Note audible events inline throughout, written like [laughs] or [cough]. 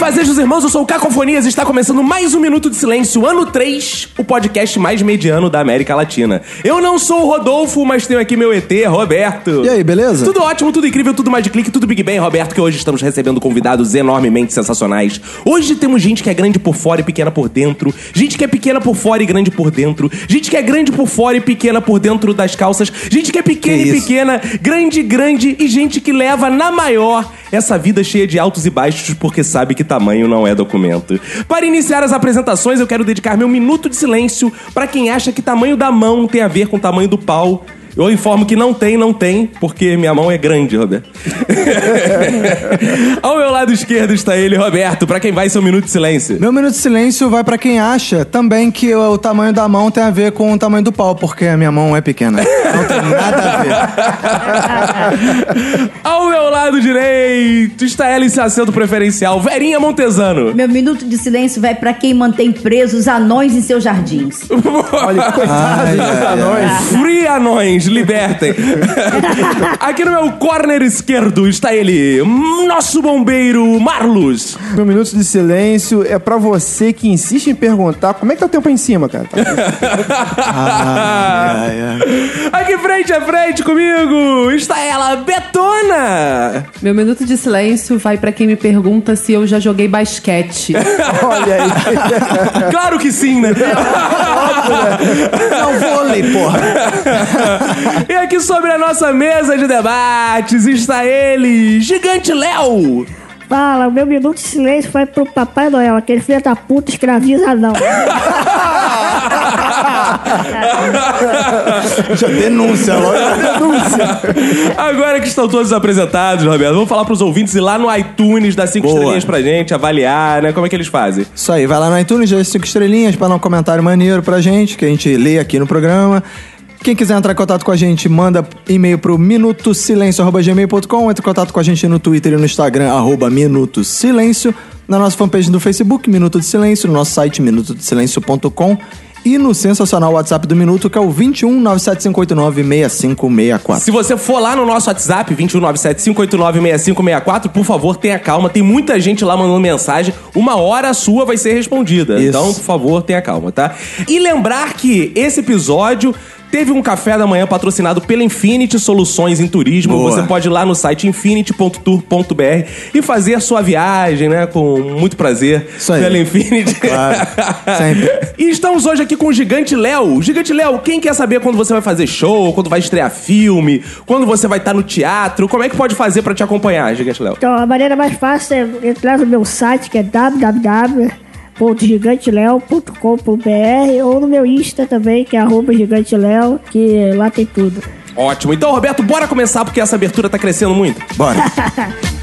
Fazejos irmãos, eu sou o Cacofonias e está começando mais um Minuto de Silêncio, ano 3, o podcast mais mediano da América Latina. Eu não sou o Rodolfo, mas tenho aqui meu ET, Roberto. E aí, beleza? Tudo ótimo, tudo incrível, tudo mais de clique, tudo Big Bang, Roberto, que hoje estamos recebendo convidados enormemente sensacionais. Hoje temos gente que é grande por fora e pequena por dentro, gente que é pequena por fora e grande por dentro, gente que é grande por fora e pequena por dentro das calças, gente que é pequena Que e pequena, grande, grande e gente que leva na maior essa vida cheia de altos e baixos porque sabe que tamanho não é documento. Para iniciar as apresentações, eu quero dedicar meu minuto de silêncio para quem acha que tamanho da mão tem a ver com tamanho do pau. Eu informo que não tem, não tem, porque minha mão é grande, Roberto. [laughs] Ao meu lado esquerdo está ele, Roberto, para quem vai ser um minuto de silêncio. Meu minuto de silêncio vai pra quem acha também que o, tamanho da mão tem a ver com o tamanho do pau, porque a minha mão é pequena. Não tem nada a ver. [laughs] Ao meu lado direito está ela em seu assento preferencial, Verinha Montesano. Meu minuto de silêncio vai pra quem mantém presos anões em seus jardins. [laughs] Olha, Ai, ai, ai. Free anões, libertem. [laughs] Aqui no meu corner esquerdo está ele, nosso bombeiro Marlos. Meu minuto de silêncio é pra você que insiste em perguntar como é que tá o tempo aí em cima, cara. Ai. Aqui frente a frente comigo está ela, Betona. Meu minuto de silêncio vai pra quem me pergunta se eu já joguei basquete. [laughs] Olha aí. Claro que sim, né? [laughs] Não vôlei, porra. E aqui sobre a nossa mesa de debates está ele, Gigante Léo. Fala, o meu minuto de silêncio foi pro Papai Noel, aquele filho da puta escraviza não. [laughs] Já denúncia, logo denúncia. Agora que estão todos apresentados, Roberto, vamos falar pros ouvintes ir lá no iTunes, dar cinco Boa. estrelinhas pra gente, avaliar, né? Como é que eles fazem? Isso aí, vai lá no iTunes, dá cinco estrelinhas pra dar um comentário maneiro pra gente, que a gente lê aqui no programa. Quem quiser entrar em contato com a gente, manda e-mail pro minutosilencio.gmail.com, entra em contato com a gente no Twitter e no Instagram, arroba Minuto Silêncio, na nossa fanpage do Facebook, Minuto de Silêncio, no nosso site minutodesilencio.com e no sensacional WhatsApp do Minuto, que é o 21 97589 6564. Se você for lá no nosso WhatsApp, 21975896564, por favor, tenha calma. Tem muita gente lá mandando mensagem. Uma hora a sua vai ser respondida. Isso. Então, por favor, tenha calma, tá? E lembrar que esse episódio teve um café da manhã patrocinado pela Infinity Soluções em Turismo. Boa. Você pode ir lá no site infinity.tour.br e fazer a sua viagem, né? Com muito prazer. Isso aí. Pela Infinity. Claro. Sempre. [laughs] E estamos hoje aqui com o Gigante Léo. Gigante Léo, quem quer saber quando você vai fazer show, quando vai estrear filme, quando você vai estar no teatro, como é que pode fazer pra te acompanhar, Gigante Léo? Então a maneira mais fácil é entrar no meu site, que é www.giganteleo.com.br ou no meu Insta também, que é arroba giganteleo, que lá tem tudo. Ótimo. Então, Roberto, bora começar porque essa abertura tá crescendo muito. Bora. [laughs]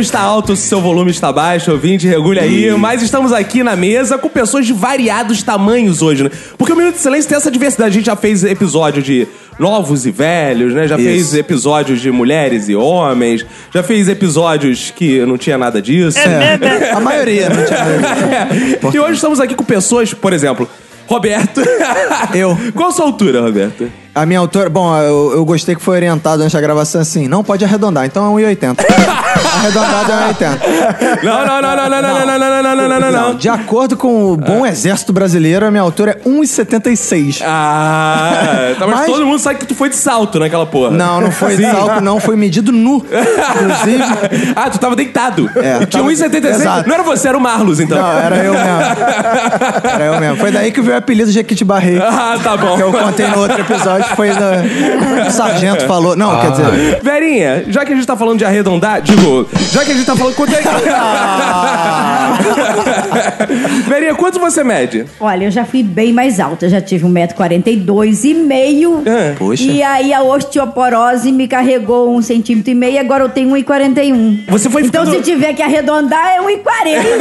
volume está alto se o seu volume está baixo, ouvinte, regule aí, mas estamos aqui na mesa com pessoas de variados tamanhos hoje, né? Porque o Minuto de Silêncio tem essa diversidade. A gente já fez episódio de novos e velhos, né? Já Isso. fez episódios de mulheres e homens, já fez episódios que não tinha nada disso. É, a maioria, não tinha É. [laughs] E hoje estamos aqui com pessoas, por exemplo, Roberto. Eu. [laughs] Qual a sua altura, Roberto? A minha altura, bom, eu, eu gostei que foi orientado antes da gravação assim, não pode arredondar, então é 1,80. Arredondado é 1,80. Não, não, não, não, não, não, não, não, não, não, não, não, não, não. De acordo com o bom exército brasileiro, a minha altura é 1,76. Ah, tá, mas, Mas- todo mundo sabe que tu foi de salto naquela porra. Não, não foi Sim. salto, não, foi medido nu. Inclusive. Ah, tu tava deitado. É, e tinha tava- 1,76. Exato. Não era você, era o Marlos, então. Não, era eu mesmo. Era eu mesmo. Foi daí que veio o apelido Jequiti Barrei. Ah, tá bom. Que eu contei no outro episódio, foi da... o sargento falou. Não, quer dizer. Verinha, já que a gente tá falando de arredondar, digo, já que a gente tá falando quanto é que... Verinha, quanto você mede? Olha, eu já fui bem mais alta, já tive 1,42m e meio. É. Poxa. E aí a osteoporose me carregou um centímetro e meio, agora eu tenho 1,41. Você foi Então ficando- se tiver que arredondar, é 1,40.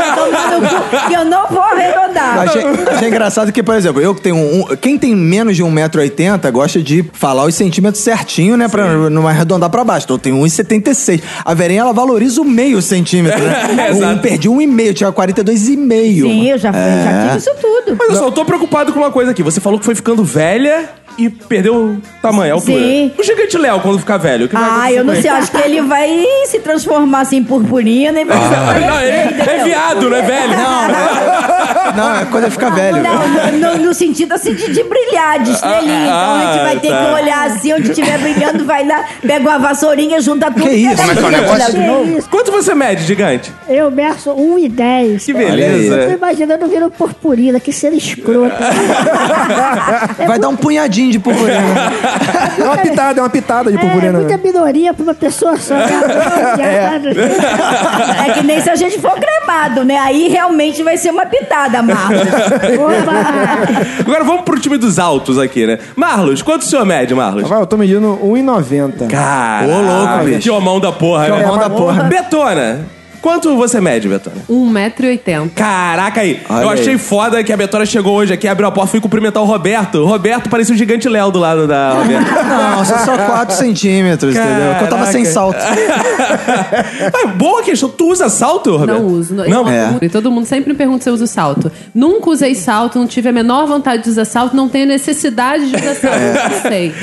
Então, que eu não vou arredondar. Achei, achei engraçado que, por exemplo, eu que tenho um. Quem tem menos de 1,80m gosta de falar os centímetros certinho, né? Pra não arredondar pra baixo. Então eu tenho 1,76m. A Verinha, ela valoriza o meio centímetro, né? É, [laughs] um, perdi 1,5, tinha 42,5. Sim, eu já, já tive isso tudo. Mas eu só tô preocupado com uma coisa aqui. Você falou que foi ficando velha e perdeu o tamanho, a altura. Sim. O gigante Léo, quando ficar velho, o que vai Ah, acontecer eu não com sei, ele? acho que ele vai se transformar assim em purpurina e vai Ah, não, ele é viado, não é velho? Não, [laughs] é quando ele fica velho. Não, no, no- sentido assim de, de brilhar, de estrelinha. então a gente vai ter tá. que olhar assim, onde estiver brilhando, vai lá, pega uma vassourinha, junta tudo. Que e isso? pega Como é que é o negócio? Que isso? Quanto você mede, gigante? Eu meço 1,10. Que Eu tô beleza. imaginando vindo purpurina, que ser escroto. [laughs] Vai dar um punhadinho de purpurina. [laughs] É uma pitada, é uma pitada de É purpurina. muita né? minoria pra uma pessoa só. né? [laughs] É que nem se a gente for cremado, né? Aí realmente vai ser uma pitada, Marcos. [laughs] Opa! Agora vamos pro time dos altos aqui, né? Marlos, quanto o senhor mede, Marlos? Vai, eu tô medindo 1,90. Cara, Ô, louco, bicho. que homão da porra, Que né? homão da porra. Betona, quanto você mede, Betona? 1,80m. Caraca aí, Olha eu aí. achei foda que a Betona chegou hoje aqui, abriu a porta, fui cumprimentar o Roberto. O Roberto parecia o gigante Léo do lado da Roberta. Não, são só 4 centímetros, entendeu? Porque eu tava sem salto. [laughs] Ah, boa questão, tu usa salto, Roberto? Não uso. Não, Não? É. E todo mundo sempre me pergunta se eu uso salto. Nunca usei salto, não tive a menor vontade de usar salto, não tenho necessidade de usar salto. Não sei.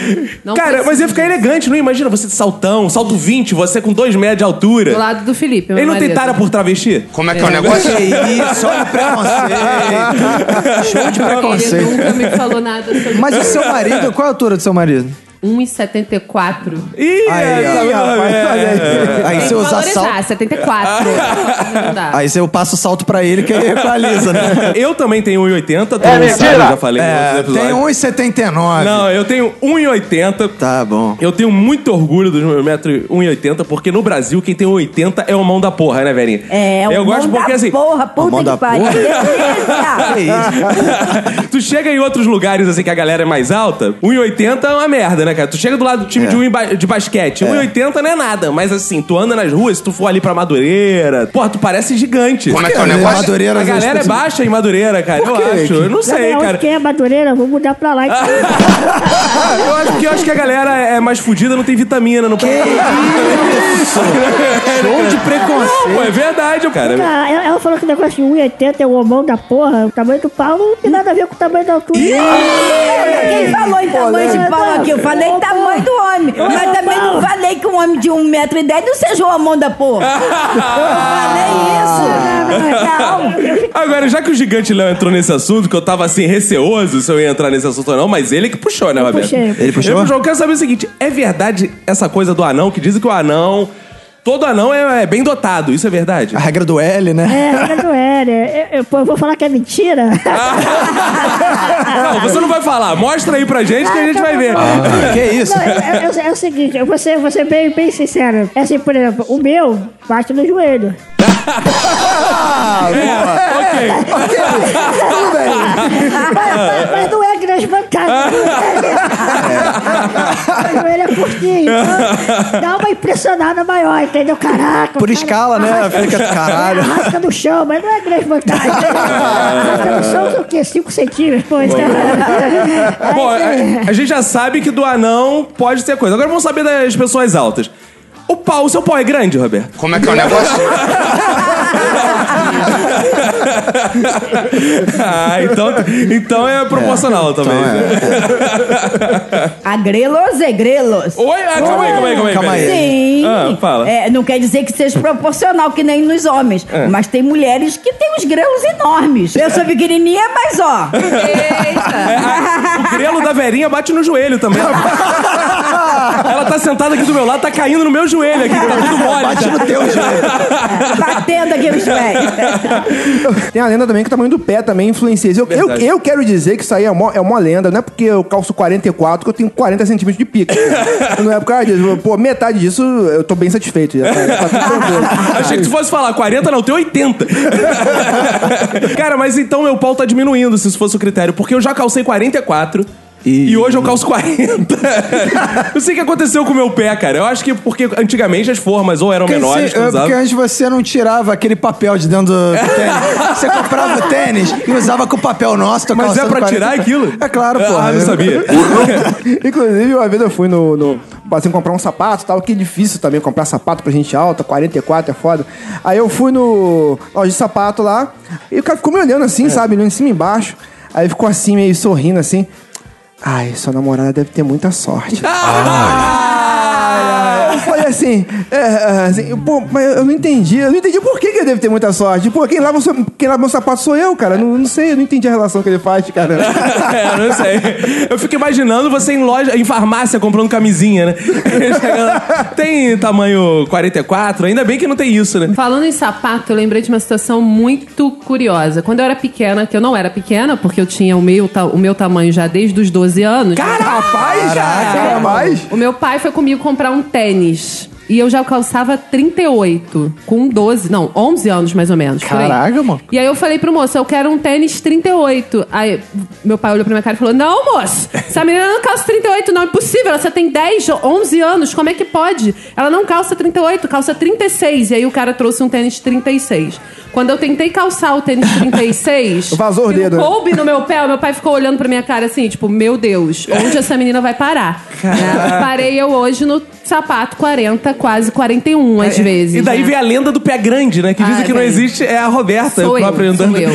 Não Cara, preciso mas ia ficar elegante, não imagina você de saltão, salto 20, você com 2 metros de altura. Do lado do Felipe, meu Ele não tara por travesti? Como é que é o negócio? Que isso, olha o preconceito. [laughs] Show de Ele preconceito. nunca me falou nada sobre Mas o seu marido, qual é a altura do seu marido? 1,74. Ih, Aí, tá vendo, rapaz, olha aí. Aí você usa Valorizar, salto. 74. [laughs] Não dá. Aí você passa o salto pra ele que ele equaliza, né? [laughs] Eu também tenho 1,80, todo É mundo sabe, eu já falei É, tem episódio. 1,79. Não, eu tenho 1,80. Tá bom. Eu tenho muito orgulho dos meus metros 1,80, porque no Brasil quem tem 1,80 é o mão da porra, né, velhinha? É, o Eu gosto mão porque da assim. porra, mão puta da que pariu. [laughs] Que isso? tu chega em outros lugares assim que a galera é mais alta, 1,80 é uma merda, né, cara? Tu chega do lado do time É. de, um de basquete, 1,80 não é nada, mas assim, tu anda nas ruas, se tu for ali pra Madureira, porra, tu parece gigante. Como é que é o Né, negócio? Madureira, A galera é pensa- baixa em Madureira, cara. Eu quê? acho. Eu não sei, Não, cara. onde que é Madureira? Vou mudar pra lá. então. [laughs] Eu acho que eu acho que a galera é mais fudida, não tem vitamina, não Show de preconceito. Pô, é verdade, cara. Ah, ela, ela falou que o negócio de 1,80 é o homão da porra. O tamanho do pau não tem nada a ver com o tamanho da altura. Quem falou em tamanho de pau aqui? Eu falei tamanho do homem. Mas também não falei que um homem de 1,10m não seja o amor da porra. Eu falei isso. Não. Agora, já que o gigante Léo entrou nesse assunto, que eu tava assim, receoso se eu ia entrar nesse assunto ou não, mas ele que puxou, né, Roberto? puxei. Ele puxou? Eu quero saber o seguinte: é verdade essa coisa do anão, que dizem que o anão. Todo anão é, é bem dotado, isso é verdade? A regra do L, né? É, regra do L. Eu, eu- eu vou falar que é mentira. [laughs] Não, você não vai falar. Mostra aí pra gente que a gente vai ver. Que isso? Não, é, é- é o seguinte, eu vou ser, vou ser bem, bem sincero. É assim, por exemplo, o meu bate no joelho. [laughs] ok. [laughs] Mas, mas não é grande vantagem. O joelho é curtinho. Então dá uma impressionada maior, entendeu? Caraca. Por cara escala, né? arrasca- Fica caralho. Arrasca no chão, mas não é grande vantagem. Arrasca no chão são o quê? 5 centímetros, pô. Bom, a, a gente já sabe que do anão pode ter coisa. Agora vamos saber das pessoas altas. O pau, o seu pau é grande, Roberto? Como é que é o negócio? [laughs] [laughs] ah, então, então é proporcional também. A grelos é [laughs] grelos. Oi, ah, calma aí, calma aí, calma aí. Calma aí. Sim. Ah, fala. É, não quer dizer que seja proporcional, que nem nos homens. É. Mas tem mulheres que têm os grelos enormes. Eu sou pequenininha, mas ó. Eita! O grelo da verinha bate no joelho também. [laughs] Ela tá sentada aqui do meu lado, tá caindo no meu joelho aqui, tá tudo mole. Bate no teu joelho. batendo aqui nos pés. [laughs] Tem a lenda também que o tamanho do pé também influencia. Eu, eu, eu quero dizer que isso aí é uma, é uma lenda. Não é porque eu calço 44 que eu tenho 40 centímetros de pica. [laughs] não é por causa disso. Pô, metade disso eu tô bem satisfeito. Já, tá, tá. [laughs] Achei que tu fosse falar 40, não, tem 80. Cara, mas então meu pau tá diminuindo, se isso fosse o critério, porque eu já calcei 44. E... hoje eu calço 40. não [laughs] sei o que aconteceu com o meu pé, cara. Eu acho que porque antigamente as formas ou eram Porque, menores eu é, usava. porque antes você não tirava aquele papel de dentro do [laughs] tênis. Você comprava o tênis e usava com o papel nosso. Mas é pra 40. tirar aquilo? É claro, pô. Ah, não sabia. [laughs] Inclusive, uma vez eu fui no. no assim, comprar um sapato e tal, que é difícil também comprar sapato pra gente alta, 44 é foda. Aí eu fui no loja de sapato lá, e o cara ficou me olhando assim, sabe? Olhando em cima e embaixo. Aí ficou assim, meio sorrindo assim. Ai, sua namorada deve ter muita sorte. Eu falei assim, é, é, assim, pô, mas eu não entendi. Eu não entendi por que, que ele deve ter muita sorte. Pô, quem lava, quem lava meu sapato sou eu, cara. Não, não sei, eu não entendi a relação que ele faz, cara. [laughs] é, não sei. Eu fico imaginando você em loja, em farmácia, comprando camisinha, né? [laughs] Tem tamanho 44? Ainda bem que não tem isso, né? Falando em sapato, eu lembrei de uma situação muito curiosa. Quando eu era pequena, que eu não era pequena, porque eu tinha o meu, o meu tamanho já desde os 12 anos. Rapaz, Caraca, rapaz. O meu pai foi comigo comprar um tênis. E eu já calçava 38, com 12, não, 11 anos mais ou menos. Caraca, mano. E aí eu falei pro moço, eu quero um tênis 38. Aí meu pai olhou pra minha cara e falou: Não, moço, essa menina não calça 38, não é possível. Ela só tem 10, 11 anos, como é que pode? Ela não calça 38, calça 36. E aí o cara trouxe um tênis 36. Quando eu tentei calçar o tênis 36, [laughs] Vazou o dedo, né? coube no meu pé, o meu pai ficou olhando pra minha cara assim, tipo, meu Deus, onde essa menina vai parar? Né? Parei eu hoje no sapato 40, quase 41 às vezes. É, E daí né? vem a lenda do pé grande, né? Que Ah, dizem que não existe, é a Roberta Sou eu, própria sou andando. eu.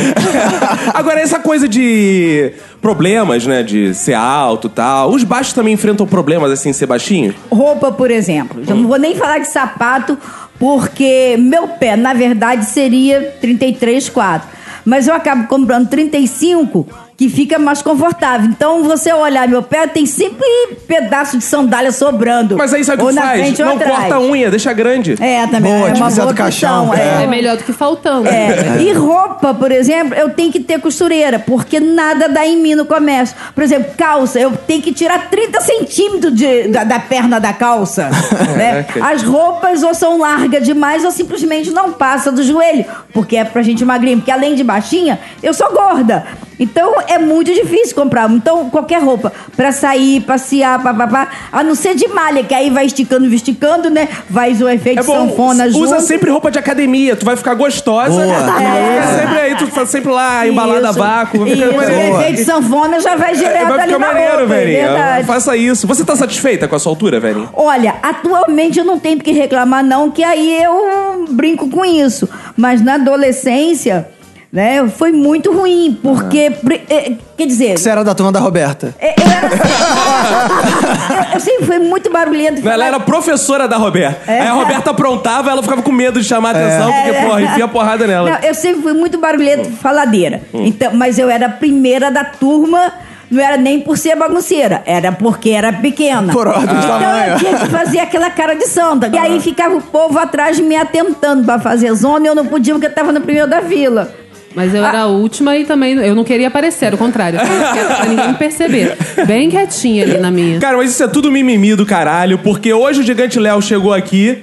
[laughs] Agora, essa coisa de problemas, né? De ser alto e tal. Os baixos também enfrentam problemas, assim, ser baixinho? Roupa, por exemplo. Eu não vou nem falar de sapato, porque meu pé, na verdade, seria 33, 4. Mas eu acabo comprando 35, que fica mais confortável. Então, você olhar meu pé, tem sempre pedaço de sandália sobrando. Mas aí sabe o que na faz? frente Não atrás. corta a unha, deixa grande. É, também. Boa, é uma boa do Caixão. É é. melhor do que faltando. É. E roupa, por exemplo, eu tenho que ter costureira, porque nada dá em mim no comércio. Por exemplo, calça, eu tenho que tirar 30 centímetros de- da, da perna da calça. [laughs] né? As roupas ou são largas demais ou simplesmente não passa do joelho, porque é pra gente magrinha. Porque além de baixinha, eu sou gorda. Então é muito difícil comprar. Então, qualquer roupa pra sair, passear, papapá, a não ser de malha, que aí vai esticando, esticando, né? Vai o efeito É bom, sanfona usa junto. sempre roupa de academia, tu vai ficar gostosa. Boa. É. Sempre aí, tu tá sempre lá, embalada a vácuo. vai Isso, ficar maneiro. o efeito sanfona já vai direto Vai ali ficar na maneiro, roupa, é. Faça isso. Você tá satisfeita com a sua altura, velhinha? Olha, atualmente eu não tenho que reclamar não, que aí eu brinco com isso. Mas na adolescência, né, foi muito ruim, porque, pri- eh, quer dizer... Você era da turma da Roberta. eh, Eu, era, eu, [laughs] eu sempre fui muito barulhento. Ela era professora da Roberta. É. Aí a Roberta aprontava, ela ficava com medo de chamar a atenção, porque, porra, enfia a porrada nela. Não, eu sempre fui muito barulhento, faladeira. Então, mas eu era a primeira da turma. Não era nem por ser bagunceira, era porque era pequena. Por ordem de então tamanho. eu tinha que fazer aquela cara de santa. E aí ficava o povo atrás de me atentando pra fazer zona e eu não podia porque eu tava no primeiro da vila. Mas eu era a última e também eu não queria aparecer, era o contrário. [laughs] Eu quieta pra ninguém me perceber. Bem quietinha ali na minha. Cara, mas isso é tudo mimimi do caralho, porque hoje o Gigante Léo chegou aqui,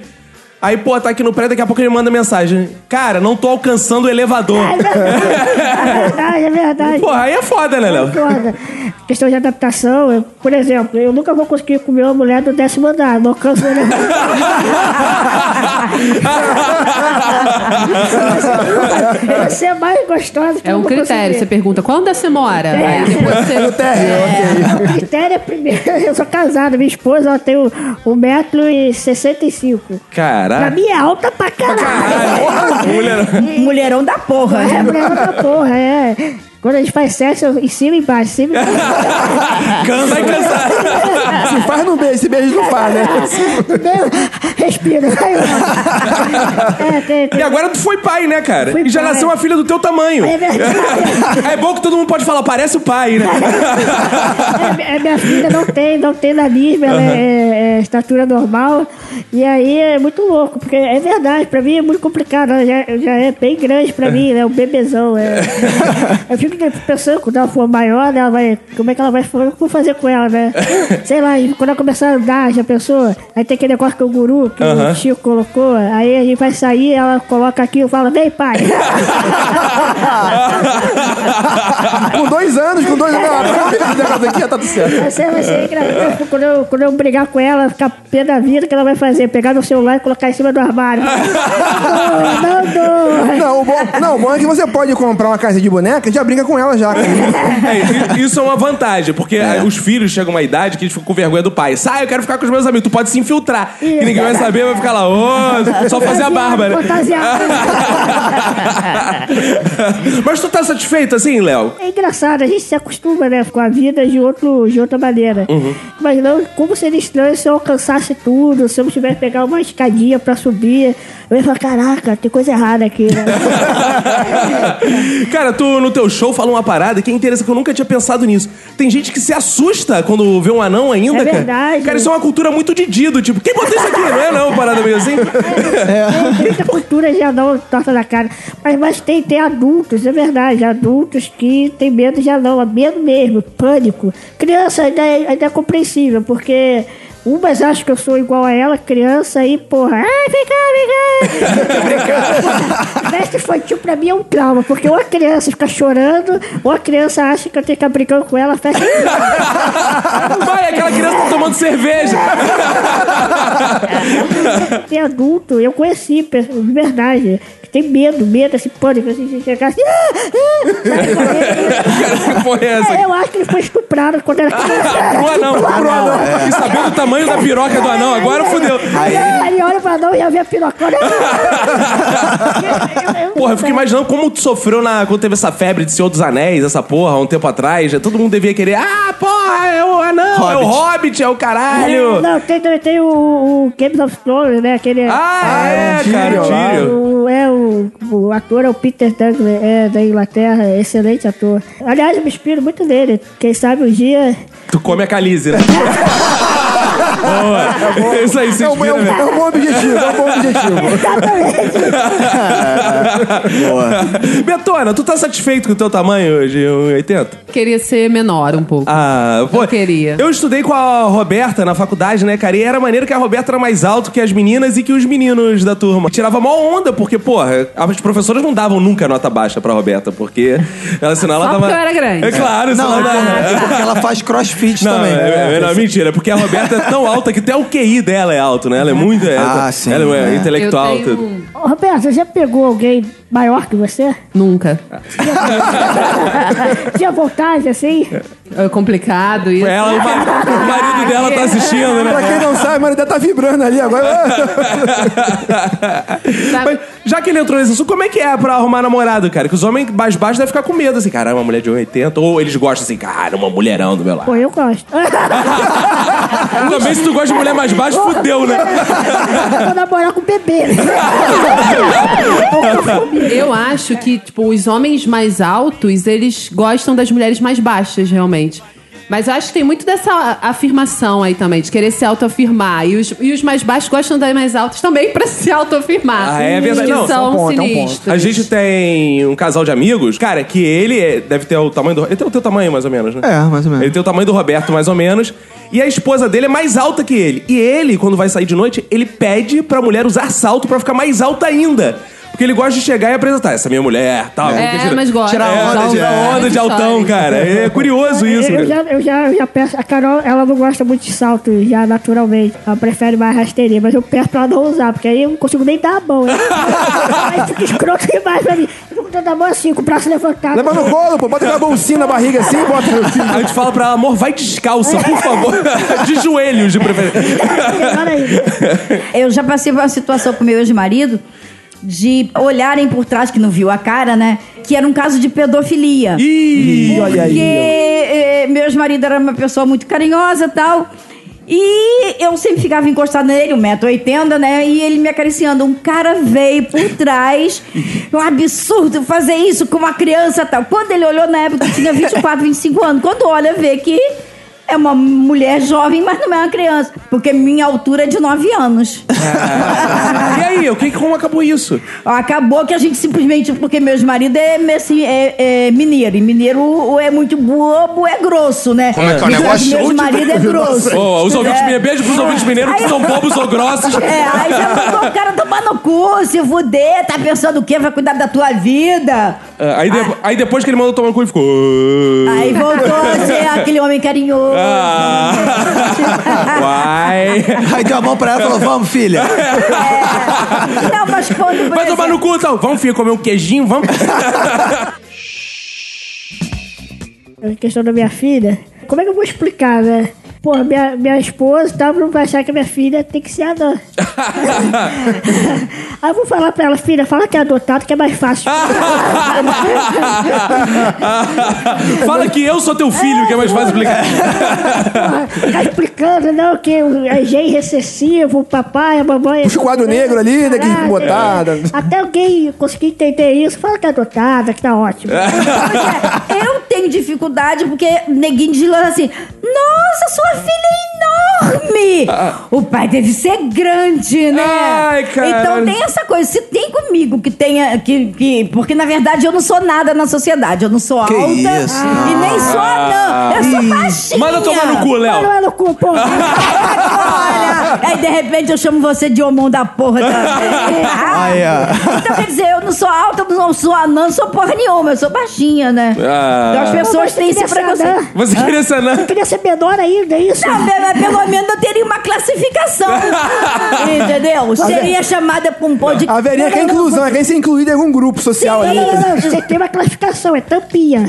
aí, pô, tá aqui no prédio, daqui a pouco ele manda mensagem. Cara, não tô alcançando o elevador. É verdade, é verdade. Porra, aí é foda, né, Léo? Concordo. Questão de adaptação, eu- por exemplo, eu nunca vou conseguir comer uma mulher do décimo andar, não alcanço o elevador. [laughs] Você é mais gostosa que É um critério. Você pergunta quando você mora? Aí depois você. [laughs] O critério é primeiro. [laughs] Eu sou casado, minha esposa ela tem um- 1,65m. Caraca. Pra mim é alta pra caralho. [laughs] Mulher... Mulherão da porra. É, mulherão da porra, é. Quando a gente faz sexo, em cima e embaixo, em cima e embaixo. Cansa, vai cansar. Se faz no beijo, esse beijo não faz, né? Respira. Aí, ó. é, tem, E tem. agora tu foi pai, né, cara? Fui e já pai. nasceu uma filha do teu tamanho. É verdade. é bom que todo mundo pode falar, parece o pai, né? É, é, minha filha não tem, não tem nanismo, ela é, é estatura normal. E aí é muito louco, porque é verdade, pra mim é muito complicado. Ela já, já é bem grande pra mim, né? Um bebezão. É. Eu fico pensando, quando ela for maior, ela vai, como é que ela vai é fazer com ela, né? [laughs] Sei lá, e quando ela começar a andar, já pensou? Aí tem aquele negócio que o guru, que o Chico colocou, aí a gente vai sair, ela coloca aqui e fala, vem pai. [laughs] Com dois anos, com dois anos. Não, negócio aqui já tá tudo certo. Vai ser, vai ser engraçado. Quando eu, quando eu brigar com ela, ficar pé da vida, o que ela vai fazer? Pegar no celular e colocar em cima do armário. [laughs] não, não dou. Não o, bom, não, o bom é que você pode comprar uma casa de boneca e já brinca com ela já. É, isso é uma vantagem, porque aí os filhos chegam a uma idade que eles ficam com vergonha do pai. Sai, eu quero ficar com os meus amigos. Tu pode se infiltrar. E ninguém vai saber, vai ficar lá, ô, só fazer a barba, né? Fantasiado. [laughs] Mas tu tá satisfeito assim, Léo? É engraçado, a gente se acostuma, né, com a vida de, outro, de outra maneira. Mas não, como seria estranho se eu alcançasse tudo, se eu tivesse que pegar uma escadinha pra subir. Eu ia falar, caraca, tem coisa errada aqui, né? [laughs] Cara, tu no teu show fala uma parada que é interessante, que eu nunca tinha pensado nisso. Tem gente que se assusta quando vê um anão ainda, É cara. verdade. Cara, isso é uma cultura muito de Dido, tipo, quem botou isso aqui? Não é não, parada meio assim? Tem muita cultura de anão torta na cara. Mas, mas tem, tem adultos, é verdade, adultos que tem medo de anão, medo mesmo, pânico. Criança ainda é, ainda é compreensível, porque umas acham que eu sou igual a ela, criança, e porra, ai, vem cá, vem cá. Festa infantil pra mim é um trauma, porque ou a criança fica chorando, ou a criança acha que eu tenho que ficar brincando com ela, festa Vai, aquela criança tá tomando cerveja. tem adulto, eu conheci, verdade, tem medo, medo, esse pânico, assim, chegar assim. "Ah, ah", sai correndo. Cara, que porra é essa? É, eu acho que ele foi estuprado quando era criança. Pro anão, pro anão. E sabendo o tamanho da piroca do anão, agora fudeu. Aí, aí olha pra não e já vê a pirocona. [laughs] Porra, eu fico imaginando como tu sofreu na, quando teve essa febre de Senhor dos Anéis, essa porra, um tempo atrás. Todo mundo devia querer, ah, porra, é o anão, é o Hobbit, é o caralho. Não, tem, também tem o, o Games of Thrones, né? Aquele. Ah, é, cara, o Tyrion. O, é, o, o ator é o Peter Douglas, é da Inglaterra, excelente ator. Aliás, eu me inspiro muito nele. Quem sabe um dia. Tu come a Calize, né? [laughs] Boa. Isso aí, se É um, é, inspira, um, né? é um bom objetivo, é um bom objetivo. [laughs] Betona, tu tá satisfeito com o teu tamanho hoje, 1,80? Queria ser menor um pouco. Ah, pô. Eu queria. Eu estudei com a Roberta na faculdade, né, cara? E era maneiro que a Roberta era mais alto que as meninas e que os meninos da turma. Tirava mó onda, porque, porra, as professoras não davam nunca nota baixa pra Roberta, porque ela, senão ela Só tava. porque eu era grande. É claro, senão Não, ela- é porque ela faz crossfit Não, também. é, é, não, mentira, porque a Roberta é tão alta que até o QI dela é alto, né? Ela é muito. é- Ah, sim, Ela é, é. intelectual. Eu tudo. tenho... Ô, Roberto, você já pegou alguém maior que você? Nunca. [laughs] Tinha vontade, assim? É complicado isso. Ela, o, ma- o marido dela tá assistindo, Pra né? quem não sabe, mano, deve tá vibrando ali agora. [laughs] Mas, já que ele entrou nesse assunto, como é que é pra arrumar namorado, cara? Que os homens mais baixos devem ficar com medo, assim, cara, uma mulher de 1,80. Ou eles gostam assim, cara, uma mulherão do meu lado. Pô, eu gosto. [laughs] Também se tu gosta de mulher mais baixa, fudeu, né? Vou namorar com bebê. Eu acho que, tipo, os homens mais altos, eles gostam das mulheres mais baixas, realmente. Mas eu acho que tem muito dessa afirmação aí também, de querer se autoafirmar. E os, e os mais baixos gostam das mais altas também pra se autoafirmar. Ah, é verdade. Que Não, são é um ponto, é um ponto. sinistros. A gente tem um casal de amigos, cara, que ele é- deve ter o tamanho do. Ele tem o teu tamanho, mais ou menos, né? É, mais ou menos. Ele tem o tamanho do Roberto, mais ou menos. E a esposa dele é mais alta que ele. E ele, quando vai sair de noite, ele pede pra mulher usar salto pra ficar mais alta ainda. Porque ele gosta de chegar e apresentar. Essa é minha mulher, tal. É, Tira- mas gosta. Tirar É, onda, de, onda de altão, cara. É curioso isso. Eu já, eu, já, eu já peço. A Carol, ela não gosta muito de salto, já naturalmente. Ela prefere mais rasteirinha, mas eu peço pra ela não usar, porque aí eu não consigo nem dar a mão. né? [laughs] aí fica escroto demais pra mim. Eu fico, da mão assim, com o braço levantado. Leva no colo, pô. Bota aquela bolsinha na barriga assim, bota no. A gente fala pra ela, amor, vai descalça, por favor. [laughs] De joelhos, de preferência. [laughs] Eu já passei por uma situação com meu ex-marido de olharem por trás, que não viu a cara, né? Que era um caso de pedofilia. Ih, olha aí, Porque ó. eh, meu ex-marido era uma pessoa muito carinhosa e tal. E eu sempre ficava encostada nele, 1,80m, né? E ele me acariciando. Um cara veio por trás. Um absurdo fazer isso com uma criança e tal. Quando ele olhou na época, eu tinha 24, 25 anos. Quando olha, vê que é uma mulher jovem, mas não é uma criança. Porque minha altura é de 9 anos. [laughs] E aí, o que, como acabou isso? Acabou que a gente simplesmente, porque meu marido é, assim, é, é mineiro, e mineiro ou é muito bobo, é grosso, né? Como é que é o negócio? Meu marido é grosso. Ô, os ouvintes É. mineiros, beijo pros ouvintes mineiros que são bobos ou grossos. É, aí já mandou o cara tomar no cu, se fuder, tá pensando o quê? Vai cuidar da tua vida. É, Aí, de- aí depois que ele mandou tomar no cu, ele ficou. Aí voltou a ser aquele homem carinhoso. Ah, [laughs] Uai. Aí deu a mão pra ela e falou: Vamos, filha. É. Não, mas quando. Vai tomar no cu, então. Vamos, filho, comer um queijinho, vamos? [laughs] A questão da minha filha. Como é que eu vou explicar, né? Pô, minha, minha esposa tal, não vai achar que a minha filha tem que ser anã. [laughs] Aí eu vou falar pra ela, filha, fala que é adotado, que é mais fácil. [laughs] Fala que eu sou teu filho, que é mais fácil explicar. Ficar explicando, não, que é gene recessivo, o papai, a mamãe. Puxa o quadro negro ali, né, que botada. é. Até alguém conseguir entender isso, fala que é adotada, que tá ótimo. [laughs] Pois é, eu tenho dificuldade porque neguinho de lá assim, nossa, sua filha é enorme! O pai deve ser grande, né? Ai, caralho. Então tem essa coisa, se tem comigo que tenha. Que, que, porque na verdade eu não sou nada na sociedade. Eu não sou Que alta isso? e nem sou anã. Eu sou baixinha. Manda tomar no cu, Léo. não é no cu, pô. [laughs] Olha, [laughs] aí de repente eu chamo você de homão da porra também. [laughs] Ah, ó. Então quer dizer, eu não sou alta, eu não sou anã, não sou porra nenhuma, eu sou baixinha, né? Ah. Então as pessoas têm esse preconceito. Você queria ser anã? Eu queria ser menor ainda, é isso? Não, mas pelo menos eu teria uma classificação. [laughs] Entendeu? Seria chamada pra um podcast. A velhinha quer inclusão, ela quer ser incluída em algum grupo social Não, ali. não, não, não, você tem uma classificação, é tampinha.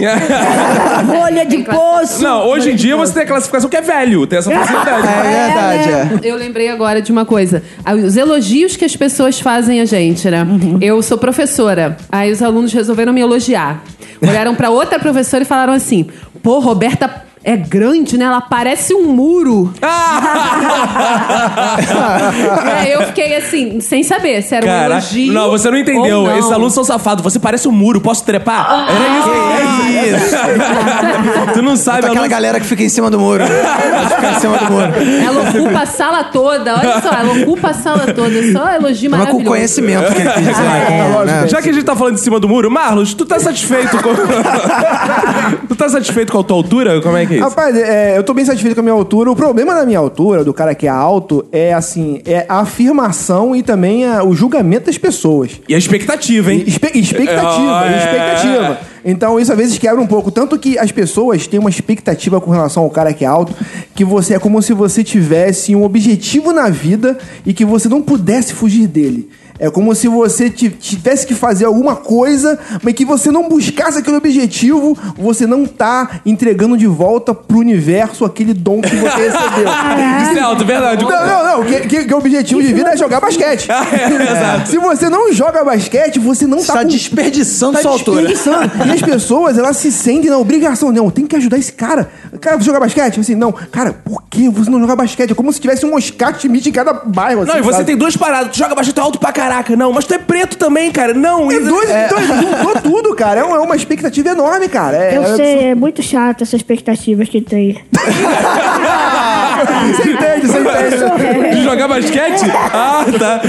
Rolha de poço. Não, hoje em dia você tem a classificação que é velho, tem essa facilidade. É verdade, é. Eu lembrei agora de uma coisa. Ah, Os elogios que as pessoas fazem a gente, né? Eu sou professora. Aí os alunos resolveram me elogiar. Olharam pra outra professora e falaram assim: pô, Roberta é grande, né? Ela parece um muro. e [laughs] aí eu fiquei assim, sem saber se era um Cara, elogio. não, você não entendeu. não. Esses alunos são safados. Você parece um muro, posso trepar? Era isso. Isso. [laughs] Tu não sabe, Tá aquela aluno- galera que fica em cima do muro. Fica em cima do muro. Ela ocupa a sala toda. Olha só, ela ocupa a sala toda. Só elogio Mas com maravilhoso. o conhecimento que ele quis dizer. com, né? Já que a gente tá falando de cima do muro, Marlos, tu tá satisfeito com. [laughs] tu tá satisfeito com a tua altura? Como é que é isso? Rapaz, é, eu tô bem satisfeito com a minha altura. O problema da minha altura, do cara que é alto, é assim, é a afirmação e também a- o julgamento das pessoas. E a expectativa, hein? Espe- expectativa, Ah, é. expectativa. Então isso às vezes quebra um pouco. Tanto que as pessoas têm uma expectativa com relação ao cara que é alto, que você é como se você tivesse um objetivo na vida e que você não pudesse fugir dele. É como se você ti- tivesse que fazer alguma coisa, mas que você não buscasse aquele objetivo, você não tá entregando de volta pro universo aquele dom que você [laughs] recebeu. Isso é alto, verdade. Não, não, não. Que, que- que o objetivo de vida é jogar basquete. [laughs] Se você não joga basquete, você não Está tá com- desperdiçando tá sua altura. desperdiçando. E as pessoas, elas se sentem na obrigação. Não, tem que ajudar esse cara. Cara, você jogar basquete? Assim, não. Cara, por que você não joga basquete? É como se tivesse um Oscar Schmidt em cada bairro. Não, assim, e você sabe? tem duas paradas. Tu joga é alto pra caraca. Não, mas tu é preto também, cara. Não, É isso- dois, dois, juntou [laughs] tudo, cara. É uma, é uma expectativa enorme, cara. É, Eu é- sei, é muito chato essas expectativas que tem. [laughs] [laughs] Você entende, você entende. De jogar basquete? Ah, tá.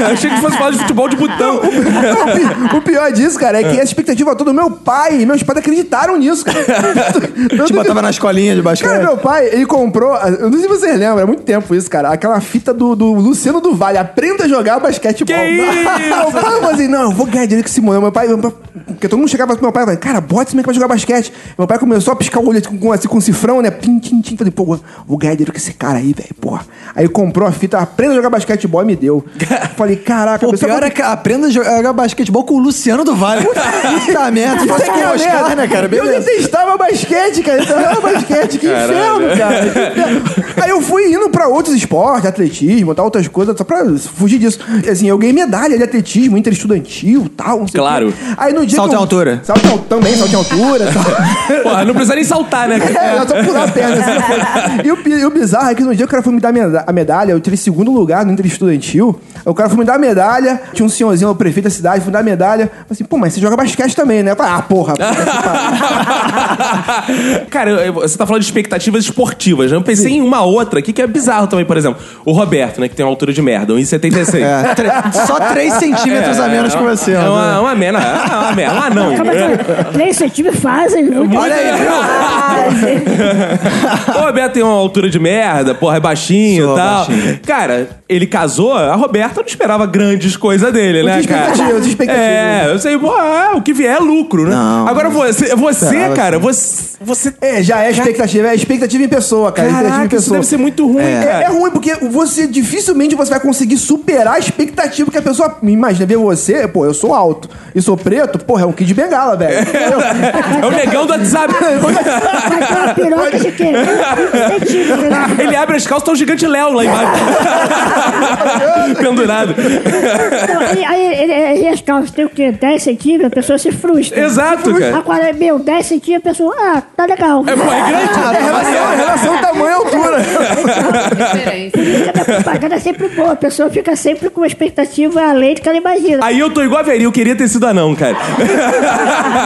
Eu achei que fosse falar de futebol de botão. O pi- O pior disso, cara, é que essa expectativa toda, meu pai e meus pais acreditaram nisso, cara. [laughs] Te botava na escolinha de basquete. Cara, meu pai, ele comprou, eu não sei se vocês lembram, é muito tempo isso, cara, aquela fita do, do Luciano do Vale, aprenda a jogar basquetebol. Que [laughs] isso? Meu pai falou assim, não, eu vou ganhar dinheiro com esse moleque. Meu pai, meu pai- porque todo mundo chegava pro meu pai e falava, cara, bota esse moleque pra jogar basquete. Meu pai começou a piscar o olho assim, com, assim, com um cifrão, né, pim, tim, tim, falei, pô, vou ganhar dinheiro com esse cara aí, velho, porra. Aí comprou a fita, aprenda a jogar basquetebol e me deu. Falei, caraca, Pô, pior é que aprenda a jogar basquetebol com o Luciano do Vale. Puta [laughs] merda, fosse que o Oscar, né, cara? Eu Beleza. detestava basquete, cara. Eu jogava basquete, que inferno, cara. Que. Aí eu fui indo pra outros esportes, atletismo, tal, outras coisas, só pra fugir disso. Assim, eu ganhei medalha de atletismo, interestudantil, tal, não sei Claro. quê. Aí no dia Salto que eu- em altura. Salto em também, salto em altura, tal. Porra, não precisa nem saltar, né? É, eu só pular a perna. Assim. [laughs] e, o, e o bizarro é que no dia que o cara foi me dar a medalha, eu tirei segundo lugar no Interestudantil. O cara foi me dar a medalha, tinha um senhorzinho, o prefeito da cidade, foi me dar a medalha. Eu falei assim, pô, mas você joga basquete também, né? Eu falei, ah, porra. pariu. [laughs] Cara, eu- você tá falando de expectativas esportivas. né? Eu pensei em uma outra aqui que é bizarro também, por exemplo. O Roberto, né? Que tem uma altura de merda, 1,76. É, [laughs] tre- só 3 centímetros a menos que você. É uma, uma merda. É uma merda. Um anão. Calma aí, 3 centímetros fazem. Olha aí, O Roberto [laughs] tem uma altura de merda, porra, é baixinho e Sou tal. baixinho. Cara, ele casou, a Roberta não esperava grandes coisas dele, né, cara? expectativas, expectativas. É, eu sei, pô, é, o que vier é lucro, né? Não, Agora você, você esperava cara, você, você... É, já é expectativa, é expectativa em pessoa, cara. expectativa em Caraca, isso pessoa. deve ser muito ruim, É, cara. é ruim porque você dificilmente você vai conseguir superar a expectativa que a pessoa imagina ver você, pô, eu sou alto e sou preto, porra, é um kid de bengala, velho. Entendeu? [laughs] É o negão do WhatsApp. [laughs] Uma piroca de quê? 3 centímetros. [laughs] Ele abre as calças, tá o gigante Léo lá embaixo. [laughs] Pendurado. Então, aí, aí, ele- aí as calças tem o quê? 10 centímetros, a pessoa se frustra. Exato, cara. Agora, meu, 10 centímetros, a pessoa, ah, tá legal. É, pô, é grande. É relação, é relação tamanho e altura. Diferença. Por isso que a propaganda é sempre boa. A pessoa fica sempre com uma expectativa além do que ela imagina. Aí eu tô igual a Veri, eu queria ter sido anão, cara.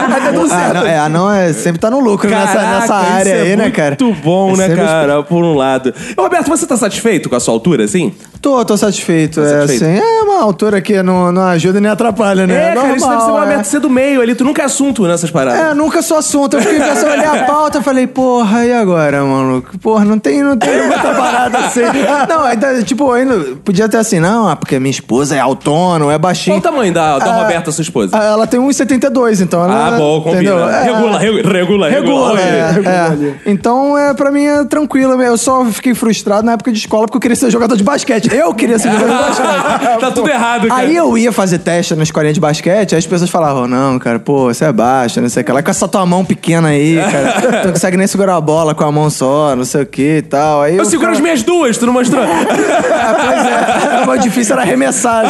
Mas tá tudo Ah, certo. não, é, anão é, sempre tá no lucro nessa, Caraca, nessa área isso é aí, né, cara? Muito bom, É né, sempre- cara? Por um lado. Roberto, você tá satisfeito com a sua altura, assim? Tô, tô satisfeito. é, satisfeito? assim, é uma altura que não, não ajuda nem atrapalha, né? É, cara, isso deve ser Normal, uma é. do meio ali. Tu nunca é assunto nessas paradas. É, nunca sou assunto. Eu fiquei pensando, olhei a pauta e falei, porra, e agora, maluco? Porra, não tem, não tem muita parada assim. [laughs] Não, ainda, tipo, ainda podia ter assim, não, ah, porque minha esposa é autônoma, é baixinha. Qual o tamanho da, da Ah, Roberta, sua esposa? Ah, Ela tem 1,72, então ela. Ah, bom, combina. entendeu? É, Regula, regula, regula, Regula, regula. é, é. Então, é, pra mim é tranquilo. Eu só fiquei frustrado na época de escola porque eu queria ser jogador de basquete. Eu queria ser jogador de [laughs] basquete. tá tudo errado, cara. Aí eu ia fazer teste na escolinha de basquete, aí as pessoas falavam, não, cara, pô, você é baixo, não sei o que lá, com essa tua mão pequena aí, cara. [laughs] Tu não consegue nem segurar a bola com a mão só, não sei o que e tal. Aí Eu seguro as minhas duas, tu não mostrou? [laughs] Pois é, o mais difícil era arremessar.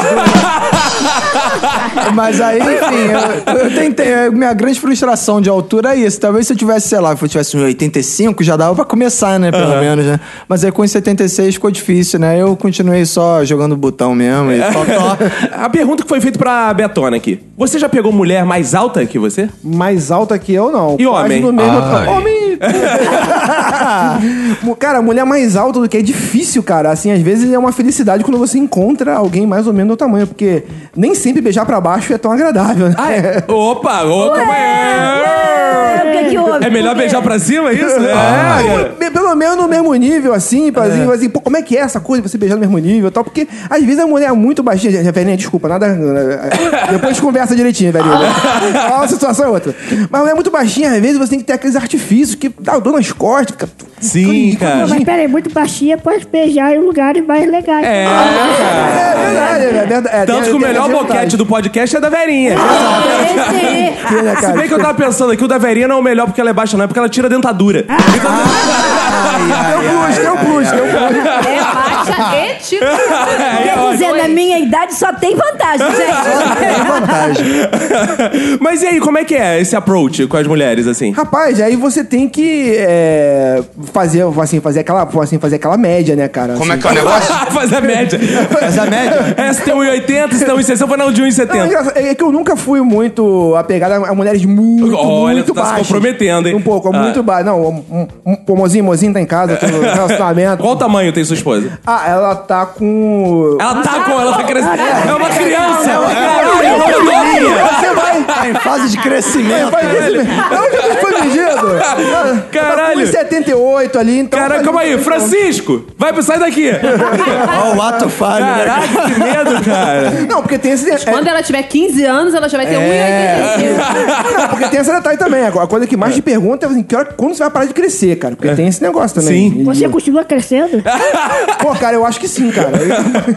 Mas aí, enfim, eu, eu tentei. Minha grande frustração de altura é isso. Talvez se eu tivesse, sei lá, se eu tivesse um 85, já dava pra começar, né? Pelo menos, né? Mas aí com os 76 ficou difícil, né? Eu continuei só jogando botão mesmo e totó. [laughs] A pergunta que foi feita pra Betona aqui. Você já pegou mulher mais alta que você? Mais alta que eu, não. E Quase homem? No mesmo... Ai. Homem... [laughs] Mu- cara, mulher mais alta do que é difícil, cara. Assim, às vezes é uma felicidade quando você encontra alguém mais ou menos do tamanho, porque nem sempre beijar pra baixo é tão agradável, né? Ah, é? Opa, opa, É, o que que houve? É melhor quê? beijar pra cima, é isso? É. Be- Pelo menos no mesmo nível, assim, pra assim, assim, pô, como é que é essa coisa, você beijar no mesmo nível e tal? Porque às vezes a mulher é muito baixinha, Já, velhinha, desculpa, nada. eh, Depois conversa direitinho, velhinha. Né? [laughs] Uma situação é outra. Mas a mulher é muito baixinha, às vezes você tem que ter aqueles artifícios que dá dor nas costas, fica. Sim, cara. mas peraí, muito baixinha, pode beijar em lugares mais legais. É, É verdade, é verdade. É, Tanto tem- que o tem melhor vantagem. boquete do podcast é da Verinha. [laughs] Se cara? bem que eu tava pensando aqui, o da Verinha não é o melhor porque ela é baixa, não, é porque ela tira a dentadura. Tem um plus, tem um plus, tem um plus. [laughs] É baixa e tira. Quer dizer, na minha idade só tem vantagem, gente. É vantagem. [laughs] Mas e aí, como é que é esse approach com as mulheres, assim? Rapaz, aí você tem que é, fazer, assim, fazer aquela, assim, fazer aquela média, né, cara? Como é Assim, que é o negócio? [laughs] Faz a média. Mas a média. É, se tem 1,80, se tem 1,60, eu vou um de Não, é, 1,70. engraçado, é que eu nunca fui muito apegado a a mulheres muito, Olha, muito tu tá se comprometendo, hein? Um pouco, Ah. muito baixo. Não, um, um, um, mozinho, mozinho tá em casa, tô no relacionamento. Qual tamanho tem sua esposa? Ah, ela tá com... Ela tá com, ela tá crescendo. É uma criança. Caralho, Você vai... Tá em fase de crescimento. Vai, vai, Onde Eu [laughs] Caralho. tava com 78 ali, então... Caraca, calma aí, Francisco! Vai, sai daqui! Ó, o ato falho. né? Caraca, que medo, cara! Não, porque tem esse... é- Quando ela tiver 15 anos, ela já vai ter É. 1,85. Não, porque tem esse detalhe também. A coisa que mais te pergunta é assim, que hora, quando você vai parar de crescer, cara? Porque tem esse negócio também. Sim. E- Você continua crescendo? Pô, cara, eu acho que sim, cara.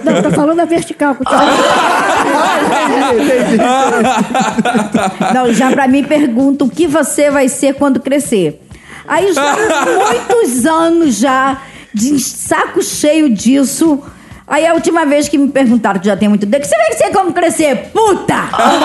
Não, tô falando da vertical. [laughs] continua- [laughs] Não, já pra mim pergunta o que você vai ser quando crescer. Aí já [laughs] muitos anos já de saco cheio disso. Aí a última vez que me perguntaram, que já tem muito tempo, que você vai ser como crescer? Puta!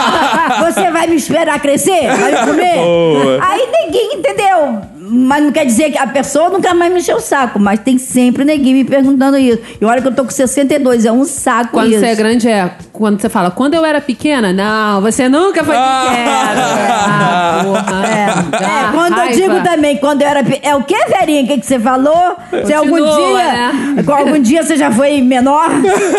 [laughs] Você vai me esperar crescer? Vai me comer? Boa. Aí ninguém entendeu. Mas não quer dizer que a pessoa nunca mais me encheu o saco. Mas tem sempre ninguém me perguntando isso. E olha que eu tô com 62, é um saco Quando isso. você é grande, é. Quando você fala, quando eu era pequena, não, você nunca foi pequena. [laughs] Ah, porra. É, é, quando raiva. eu digo também, quando eu era. pe- É o que, Verinha? O que, que você falou? Se algum Continua, dia. né? Algum dia você já foi menor?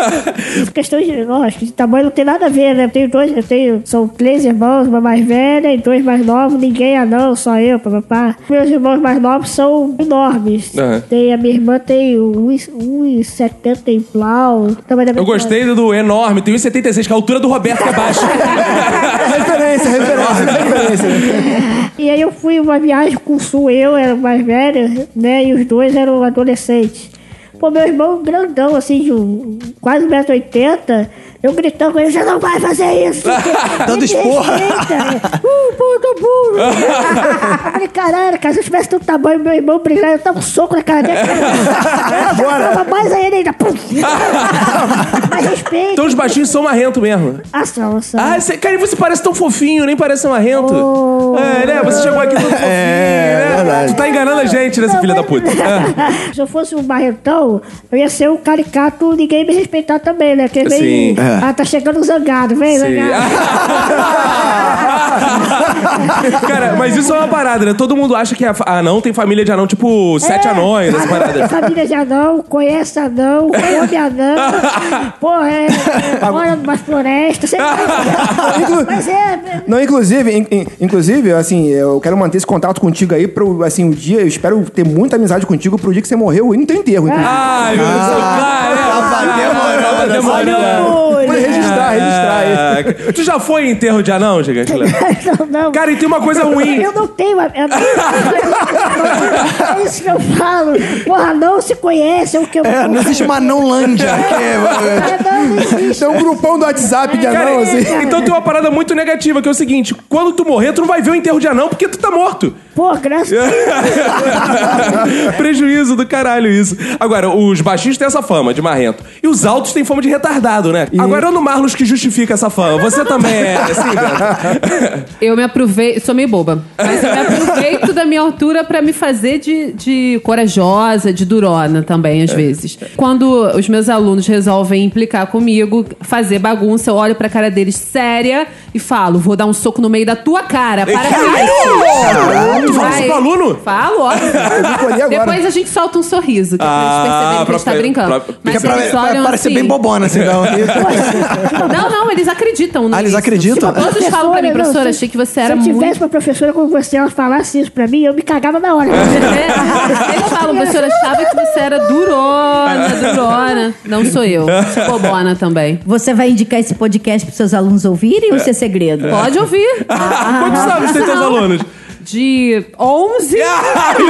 [laughs] Isso questão de, lógico, de tamanho não tem nada a ver, né? Eu tenho dois, eu tenho, são três irmãos, uma mais velha e dois mais novos, ninguém é não, só eu, papapá. Meus irmãos mais novos são enormes. Aham. Tem, a minha irmã tem 1,70 em plau. da minha Eu gostei do enorme, tem 1,76, que é a altura do Roberto que é baixo. [laughs] referência, referência, referência. E aí eu fui uma viagem com o Sul, eu era o mais velho, né? E os dois eram adolescentes. Pô, meu irmão grandão, assim, de um, quase 1,80m, eu gritando com ele, você não vai fazer isso! [laughs] Dando Me esporra. respeita. Uh, puta burro! eu [laughs] falei, caralho, cara, se eu tivesse teu tamanho, meu irmão brilhar, eu dava um soco na cara dele. [laughs] Agora! Mais ainda, ainda. Pum. Mais respeito. Então os baixinhos são marrentos mesmo. Ah, são, são. Ah, você, cara, e você parece tão fofinho, nem parece marrento. Oh. É, né? Você chegou aqui todo fofinho, né? verdade. Tu tá enganando a gente, né, filha da mas- puta? Ah. Se eu fosse um barrentão, eu ia ser um caricato, ninguém me respeitar também, né? Porque vem. Sim. É. Ah, tá chegando zangado, vem, Sim. zangado. [laughs] Cara, mas isso é uma parada, né? Todo mundo acha que a fa- anão tem família de anão, tipo, sete anões, essa parada. Família de anão, conhece anão, come anão. [laughs] Porra, é, é, mora numa floresta. Sei lá. [laughs] Mas é. é- Não, inclusive, in- in- inclusive, assim, eu quero manter esse contato contigo aí pro, assim, o dia, eu espero ter muita amizade contigo pro dia que você morreu e no teu enterro. inclusive. Ai, meu Deus, Tá demorando, tá demorando. Registrar, aí. Ah, Tu já foi em enterro de anão, gigante? Léo? [laughs] Não, não. Cara, e tem uma coisa ruim. Eu não tenho. eu [laughs] não- É isso que eu falo. Porra, não se conhece. É o que eu. É, não existe uma Nãolândia. que é- É, não, não existe. Tem um grupão do WhatsApp de Cara, anão, assim. então tem uma parada muito negativa, que é o seguinte: quando tu morrer, tu não vai ver o enterro de anão porque tu tá morto. Pô, graças a [laughs] Prejuízo do caralho isso. Agora, os baixinhos têm essa fama de marrento. E os altos têm fama de retardado, né? Agora é o no Marlos que justifica essa fama. Você também é assim, Beto? Eu me aproveito, sou meio boba, mas eu me aproveito da minha altura pra me fazer de, de corajosa, de durona também, às vezes. Quando os meus alunos resolvem implicar comigo, fazer bagunça, eu olho pra cara deles séria e falo: vou dar um soco no meio da tua cara. Para com isso! Tu fala isso pro aluno? Falo, [laughs] agora. Depois a gente solta um sorriso, que é pra Ah, eles perceberem que a gente tá brincando. pra- Mas é pra, eles pra olham parecer assim, bem bobona, assim, não. [laughs] Não, não, eles acreditam. Ah, eles acreditam? Todos falam pra mim, professora, se- achei que você se era eu muito... tivesse uma professora como você, ela falasse isso pra mim, eu me cagava na hora. É, [laughs] [laughs] Eles falam, professora, achava que você era durona, durona. Não sou eu. Sou bobona também. Você vai indicar esse podcast pros seus alunos ouvirem ou isso é segredo? Pode ouvir. [laughs] Quantos anos tem teus alunos? De 11... [laughs] Ai, meu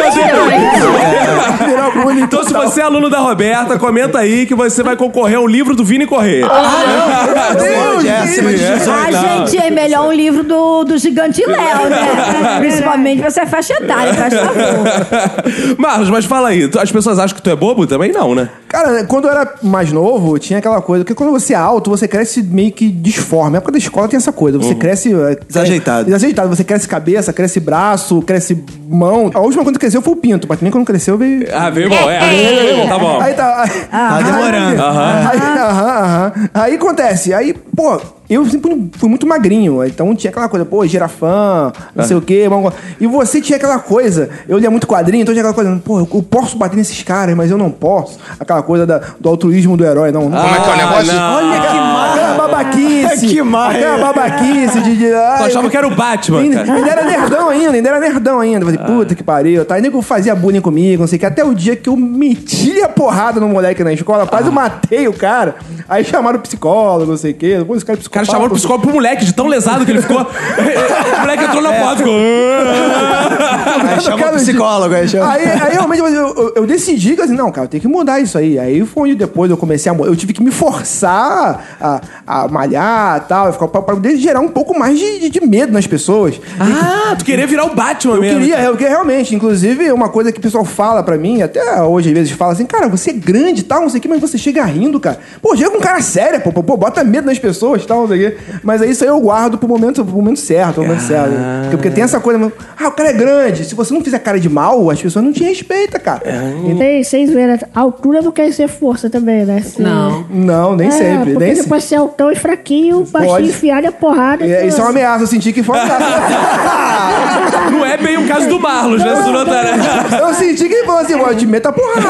Deus! Então, se você é aluno da Roberta, comenta aí que você vai concorrer ao livro do Vini Correr. [laughs] Pode, é acima de 18. Ah, gente, é melhor um livro do, do Gigante Léo, né? [laughs] Principalmente pra você é faixa etária, faz favor. Marlos, mas fala aí, tu- as pessoas acham que tu é bobo? Também não, né? Cara, quando eu era mais novo, tinha aquela coisa, porque quando você é alto, você cresce meio que disforme. Na época da escola tem essa coisa, você cresce... é, Desajeitado. Desajeitado, você cresce cabeça, cresce braço, cresce mão. A última coisa que cresceu foi o pinto, mas também quando cresceu veio... Ah, veio bom, é. Tá bom. Aí tá. Tá demorando. Aí, aham, aham. Aí acontece, aí, pô, eu sempre fui muito magrinho, então tinha aquela coisa, pô, girafã, não sei o quê. vamos- E você tinha aquela coisa, eu lia muito quadrinho, então tinha aquela coisa, pô, eu posso bater nesses caras, mas eu não posso. Aquela coisa da- do altruísmo do herói, não. não Como é que é o negócio? Olha que aquela babaquice. Que marra. Aquela babaquice de. de ai, achava que era o Batman, Ainda, cara. ainda era nerdão ainda, ainda era nerdão ainda. Falei, puta que pariu. Tá? Ainda que eu fazia bullying comigo, não sei o que. Até o dia que eu meti a porrada no moleque na escola, quase eu matei o cara. Aí chamaram o psicólogo, não sei o que. Cara é O cara chamou o psicólogo pro moleque, de tão lesado que ele ficou. o moleque entrou na porta e ficou. Aí chama o psicólogo, aí chama. Aí, aí realmente eu, eu, eu decidi que assim, não, cara, eu tenho que mudar isso aí. Aí foi onde depois eu comecei a. Eu tive que me forçar a, a malhar e tal, ficar- pra, pra poder gerar um pouco mais de, de- de medo nas pessoas. Ah, tu queria virar o Batman Eu mesmo. queria, eu queria realmente. Inclusive, uma coisa que o pessoal fala pra mim, até hoje às vezes fala assim, cara, você é grande e tal, não sei o que, mas você chega rindo, cara. Pô, chega com um cara sério, pô, pô, pô, bota medo nas pessoas e tal, não sei o quê. Mas aí isso aí eu guardo pro momento, pro momento certo, pro momento certo. Porque, porque tem essa coisa, ah, o cara é grande. Se você não fizer cara de mal, as pessoas não te respeitam, cara. Sem, sem zoeira, a altura não quer ser força também, né? Se- Não. Não, nem é, sempre, Porque nem você sempre. pode ser altão e fraquinho, baixinho, Pode. enfiar a porrada. É, isso é uma ameaça, eu senti que foi uma ameaça. [laughs] Não é bem o caso do Marlos, né? Se tu notar, né? eu senti que ele falou assim, pô, te meta a porrada.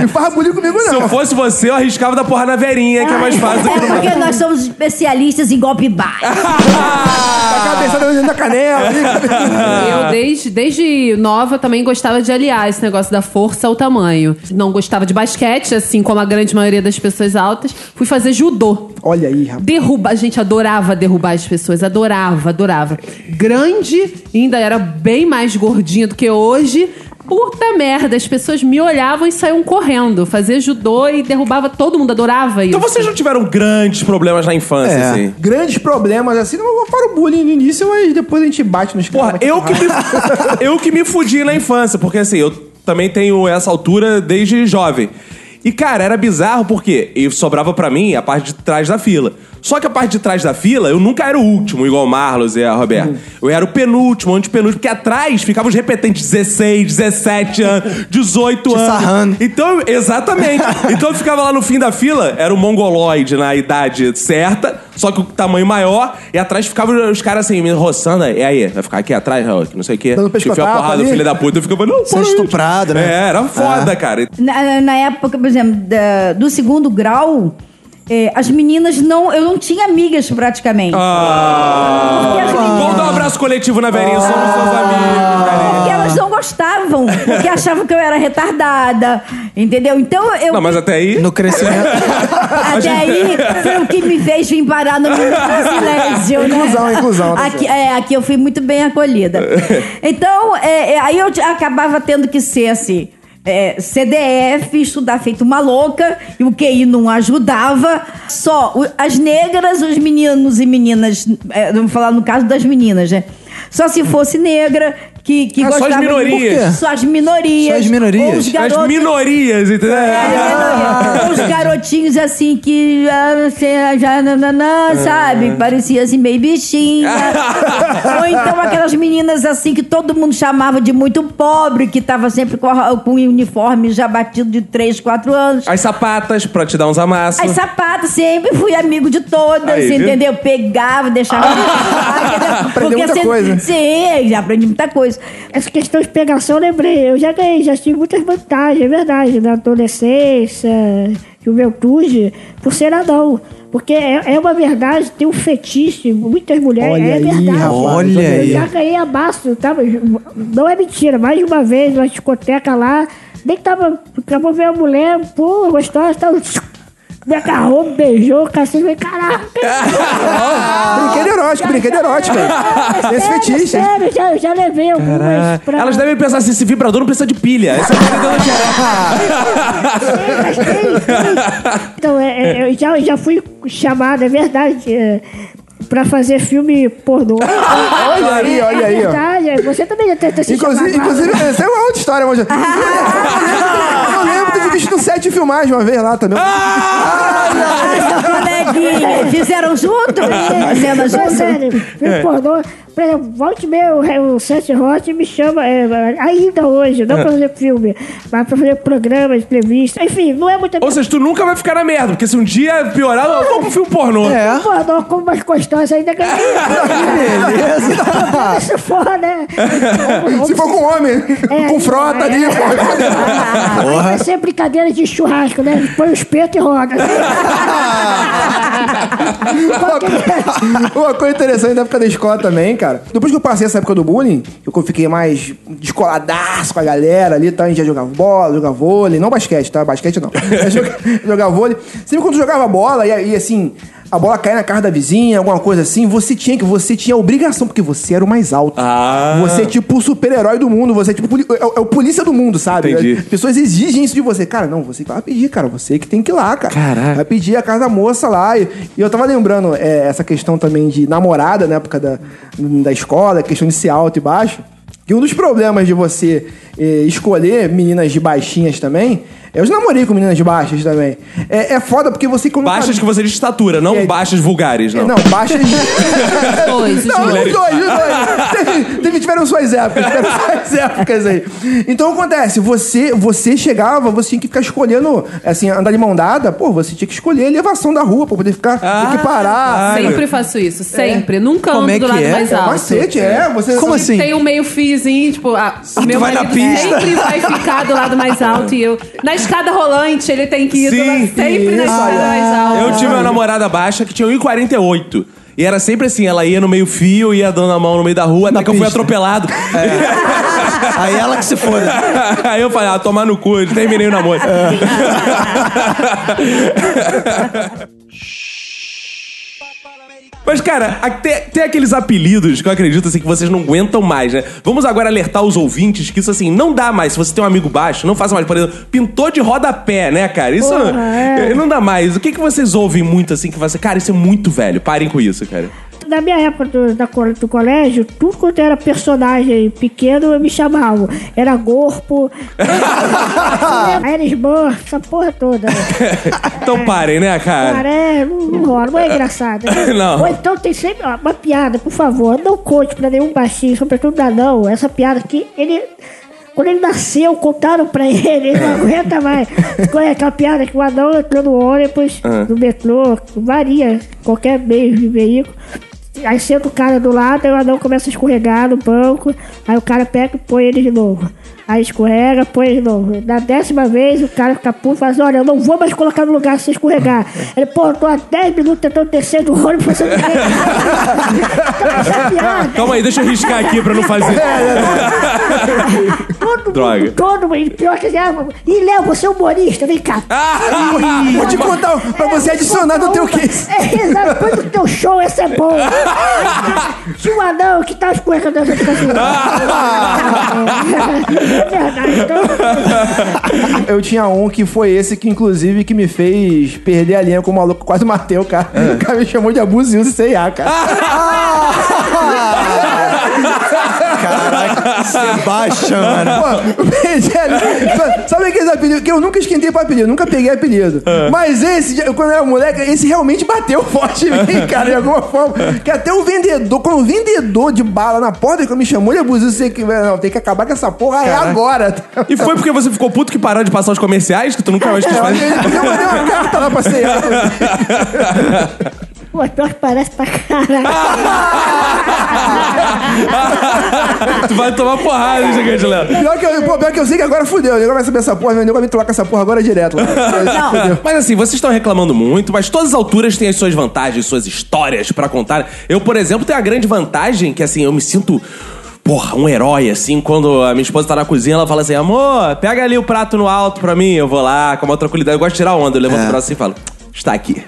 Não faz bullying comigo, Se eu não. fosse você, eu arriscava da porra na verinha, que é mais fácil do que É no porque nós somos especialistas em golpe baixo. A cabeça dentro da canela. Eu, desde, desde nova, também gostava de aliar esse negócio da força ao tamanho. Não gostava de basquete, assim como a grande maioria das pessoas altas. Fui fazer judô. Olha aí, rapaz. Derruba, a gente adorava derrubar as pessoas, adorava, adorava. Grande, ainda era bem mais gordinha do que hoje. Puta merda, as pessoas me olhavam e saíam correndo. Fazia judô e derrubava todo mundo, adorava isso. Então vocês não tiveram grandes problemas na infância, É. assim? grandes problemas, assim, não para o bullying no início, mas depois a gente bate nos Porra, caras. eu que, me, [laughs] eu que me fudi na infância, porque assim, eu também tenho essa altura desde jovem. E, cara, era bizarro porque e sobrava pra mim a parte de trás da fila. Só que a parte de trás da fila, eu nunca era o último, igual o Marlos e a Roberta. Eu era o penúltimo, antepenúltimo, porque atrás ficavam os repetentes 16, 17 anos, [laughs] 18 anos. sarrando. Então, exatamente. [laughs] Então eu ficava lá no fim da fila, era o mongoloide na idade certa, só que o tamanho maior, e atrás ficavam os caras assim, me roçando. E aí, vai ficar aqui atrás, que não sei o quê. Dando a porrada, filho da puta. Eu ficava, não, para aí. estuprado, né? É, era foda, cara. Na, na época, exemplo, da- do segundo grau, eh, as meninas não. Eu não tinha amigas praticamente. Ah. Meninas- Vamos dar um abraço coletivo na Verinha, somos seus amigos. Porque elas não gostavam, porque achavam que eu era retardada, entendeu? Então eu. Não, mas até aí. No crescimento. Até aí foi o que me fez vir parar no Minuto de Silêncio, né? Inclusão, inclusão, tá Aqui, é, aqui eu fui muito bem acolhida. [laughs] Então, é, é, aí eu acabava tendo que ser assim. É, CDF, estudar feito uma louca, e o QI não ajudava. Só as negras, os meninos e meninas, é, vamos falar no caso das meninas, né? Só se fosse negra, que, que Ah, só as gostava de- minorias. Só as minorias. Só as minorias. Os As garotos- minorias, entendeu? é, Os garotinhos assim que ah, sei, já nananã, sabe? Parecia assim meio bichinha. [laughs] Ou então aquelas meninas assim que todo mundo chamava de muito pobre, que tava sempre com, a- com o uniforme já batido de 3, 4 anos. As sapatas, pra te dar uns amassos. As sapatas, sempre fui amigo de todas, Aí, viu? entendeu? Pegava, deixava. [laughs] Aprendeu muita sempre- coisa. Sim, já aprendi muita coisa. Essa questão de pegação, eu lembrei. Eu já ganhei, já tive muitas vantagens, é verdade. Na adolescência, juventude, por ser anão. Porque é, é uma verdade, tem um fetiche, muitas mulheres, Olha é aí, verdade. rapaz, Olha Eu aí. já ganhei abaixo, tava, não é mentira, mais de uma vez, na discoteca lá, nem que tava, acabou ver a mulher, pô, gostosa, tava, me agarrou, me beijou, cacete, falei, caraca. [laughs] Brinquedo erótico, brinquedo erótico. esse fetiche. sério, já, já levei algumas pra... Elas devem pensar assim: esse vibrador não precisa de pilha. Essa é a Mas tem, tem. Então, é, é, eu já, já fui chamado, é verdade, é, pra fazer filme pornô. Olha [laughs] aí, olha aí, É ó. verdade, é, você também já tenta se Inclusive, chamar. inclusive, essa é uma outra história, mas... [laughs] Eu lembro de filmagem uma vez lá também. Essa coleguinha. Fizeram junto? É junto? sério, filme pornô. Por exemplo, volte meu, o Seth Roth me chama é, ainda hoje, não pra fazer filme, mas pra fazer programas, entrevistas, enfim, não é muita Ou seja, tu nunca vai ficar na merda, porque se um dia piorar, eu vou pro filme pornô. É. pornô com umas gostosas ainda ganhei. [laughs] Beleza. Se for, né? [laughs] Se for com homem, É, com frota ali, pô. Aí vai ser brincadeira de churrasco, né? Põe o espeto e roda. [laughs] [laughs] Uma coisa interessante da época da escola também, cara. Depois que eu passei essa época do bullying, eu fiquei mais descoladaço com a galera ali, tá? a gente já jogava bola, jogava vôlei, não basquete, tá? Basquete não. [laughs] Joga- jogava vôlei. Sempre quando jogava bola, e, e assim, a bola caía na casa da vizinha, alguma coisa assim, você tinha que, você tinha a obrigação, porque você era o mais alto. Ah. Você é tipo o super-herói do mundo, você é tipo é, o- é o polícia do mundo, sabe? Entendi. As pessoas exigem isso de você. Cara, não, você que vai pedir, cara. Você que tem que ir lá, cara. Caraca. Vai pedir a casa da moça lá. E, e eu tava lembrando é, essa questão também de namorada na época da, da escola, questão de ser alto e baixo. Que um dos problemas de você eh, escolher meninas de baixinhas também. Eu já namorei com meninas baixas também. É, é foda porque você. Quando Baixas que você diz de estatura, não É. baixas vulgares, não. Não, baixas. Dois, Não, os dois. dois, os dois. Teve, teve- tiveram suas épocas, tiveram [laughs] suas épocas aí. Então acontece, você, você chegava, você tinha que ficar escolhendo, assim, andar de mão dada, pô, você tinha que escolher a elevação da rua pra poder ficar, ter que parar. Sempre faço isso, sempre. Nunca Como ando é do que lado é? mais É um alto. macete, é. Você, Como assim? Tem um meio fiozinho, tipo, a, meu vai na marido pista? sempre vai ficar do lado mais alto e eu. Na [laughs] escada rolante, ele tem que ir Sim, lado- sempre na isso. escada mais alta. Eu tive uma namorada baixa que tinha 1,48. E era sempre assim, ela ia no meio fio, ia dando a mão no meio da rua, até que eu fui pista. atropelado. [laughs] Aí ela que se foda. Aí eu falei, ah, tomar no cu, terminei o namoro. [laughs] [laughs] Mas, cara, a- tem, aqueles apelidos que eu acredito assim, que vocês não aguentam mais, né? Vamos agora alertar os ouvintes que isso assim, não dá mais. Se você tem um amigo baixo, não faça mais. Por exemplo, pintor de rodapé, né, cara? Isso Porra, é. eh, não dá mais. O que, que vocês ouvem muito assim que você. Cara, isso é muito velho. Parem com isso, cara. Na minha época do, da do colégio, tudo quanto era personagem pequeno, eu me chamava. Era Gorpo, [laughs] era Smurf, essa porra toda. [laughs] Então parem, né, cara? Cara, é, não, não rola, não é engraçado. né? [laughs] Não. Ou então tem sempre ó, uma piada, por favor, não conte pra nenhum baixinho, sobretudo não. Essa piada aqui, ele. Quando ele nasceu, contaram pra ele, ele não aguenta mais. Qual é aquela piada que o anão entrou no ônibus, no metrô, varia, qualquer meio de veículo. Aí senta o cara do lado, aí o anão começa a escorregar no banco, aí o cara pega e põe ele de novo. Aí escorrega, põe ele de novo. Na décima vez, o cara fica puto e fala assim, olha, eu não vou mais colocar no lugar se você escorregar. Ele, pô, eu tô há 10 minutos tentando descer do ônibus, você não. Então, [laughs] Calma aí, deixa eu riscar aqui pra não fazer. todo Droga. mundo, todo mundo, pior que assim, e Léo, você é humorista, vem cá. Vou te contar pra você adicionar no teu case. É, exato, depois do teu show, essa é boa. [laughs] Tinha um anão que tava escorregando essa fica assim. É verdade, então... Eu tinha um que foi esse que, inclusive, que me fez perder a linha com o maluco. Quase matei o cara. O cara me chamou de abusivo C&A, cara. Caraca, Sebastian, mano. Pô, perdi linha. Sabe aqueles apelidos que eu nunca esquentei pra apelido, nunca peguei apelido. Mas esse, quando eu era moleque, esse realmente bateu forte em mim, cara, de alguma forma. Que até o vendedor, quando o vendedor de bala na porta que me chamou de abusivo, você que não, tem que acabar com essa porra é agora. E foi porque você ficou puto que parou de passar os comerciais, que tu nunca mais quis que fazer? eu mandei uma carta lá pra C&A. [laughs] Pô, pior que parece pra caralho. [laughs] tu vai tomar porrada, hein, gigante Léo. Pior que, eu, pô, pior que eu sei que agora fudeu. O nego vai saber essa porra, o nego vai me trocar com essa porra agora direto. [laughs] Fudeu. Mas assim, vocês estão reclamando muito, mas todas as alturas têm as suas vantagens, suas histórias pra contar. Eu, por exemplo, tenho a grande vantagem que, assim, eu me sinto. Porra, um herói, assim, quando a minha esposa tá na cozinha, ela fala assim, amor, pega ali o prato no alto pra mim, eu vou lá, com uma tranquilidade, eu gosto de tirar onda, eu levanto É. o braço assim e falo, está aqui.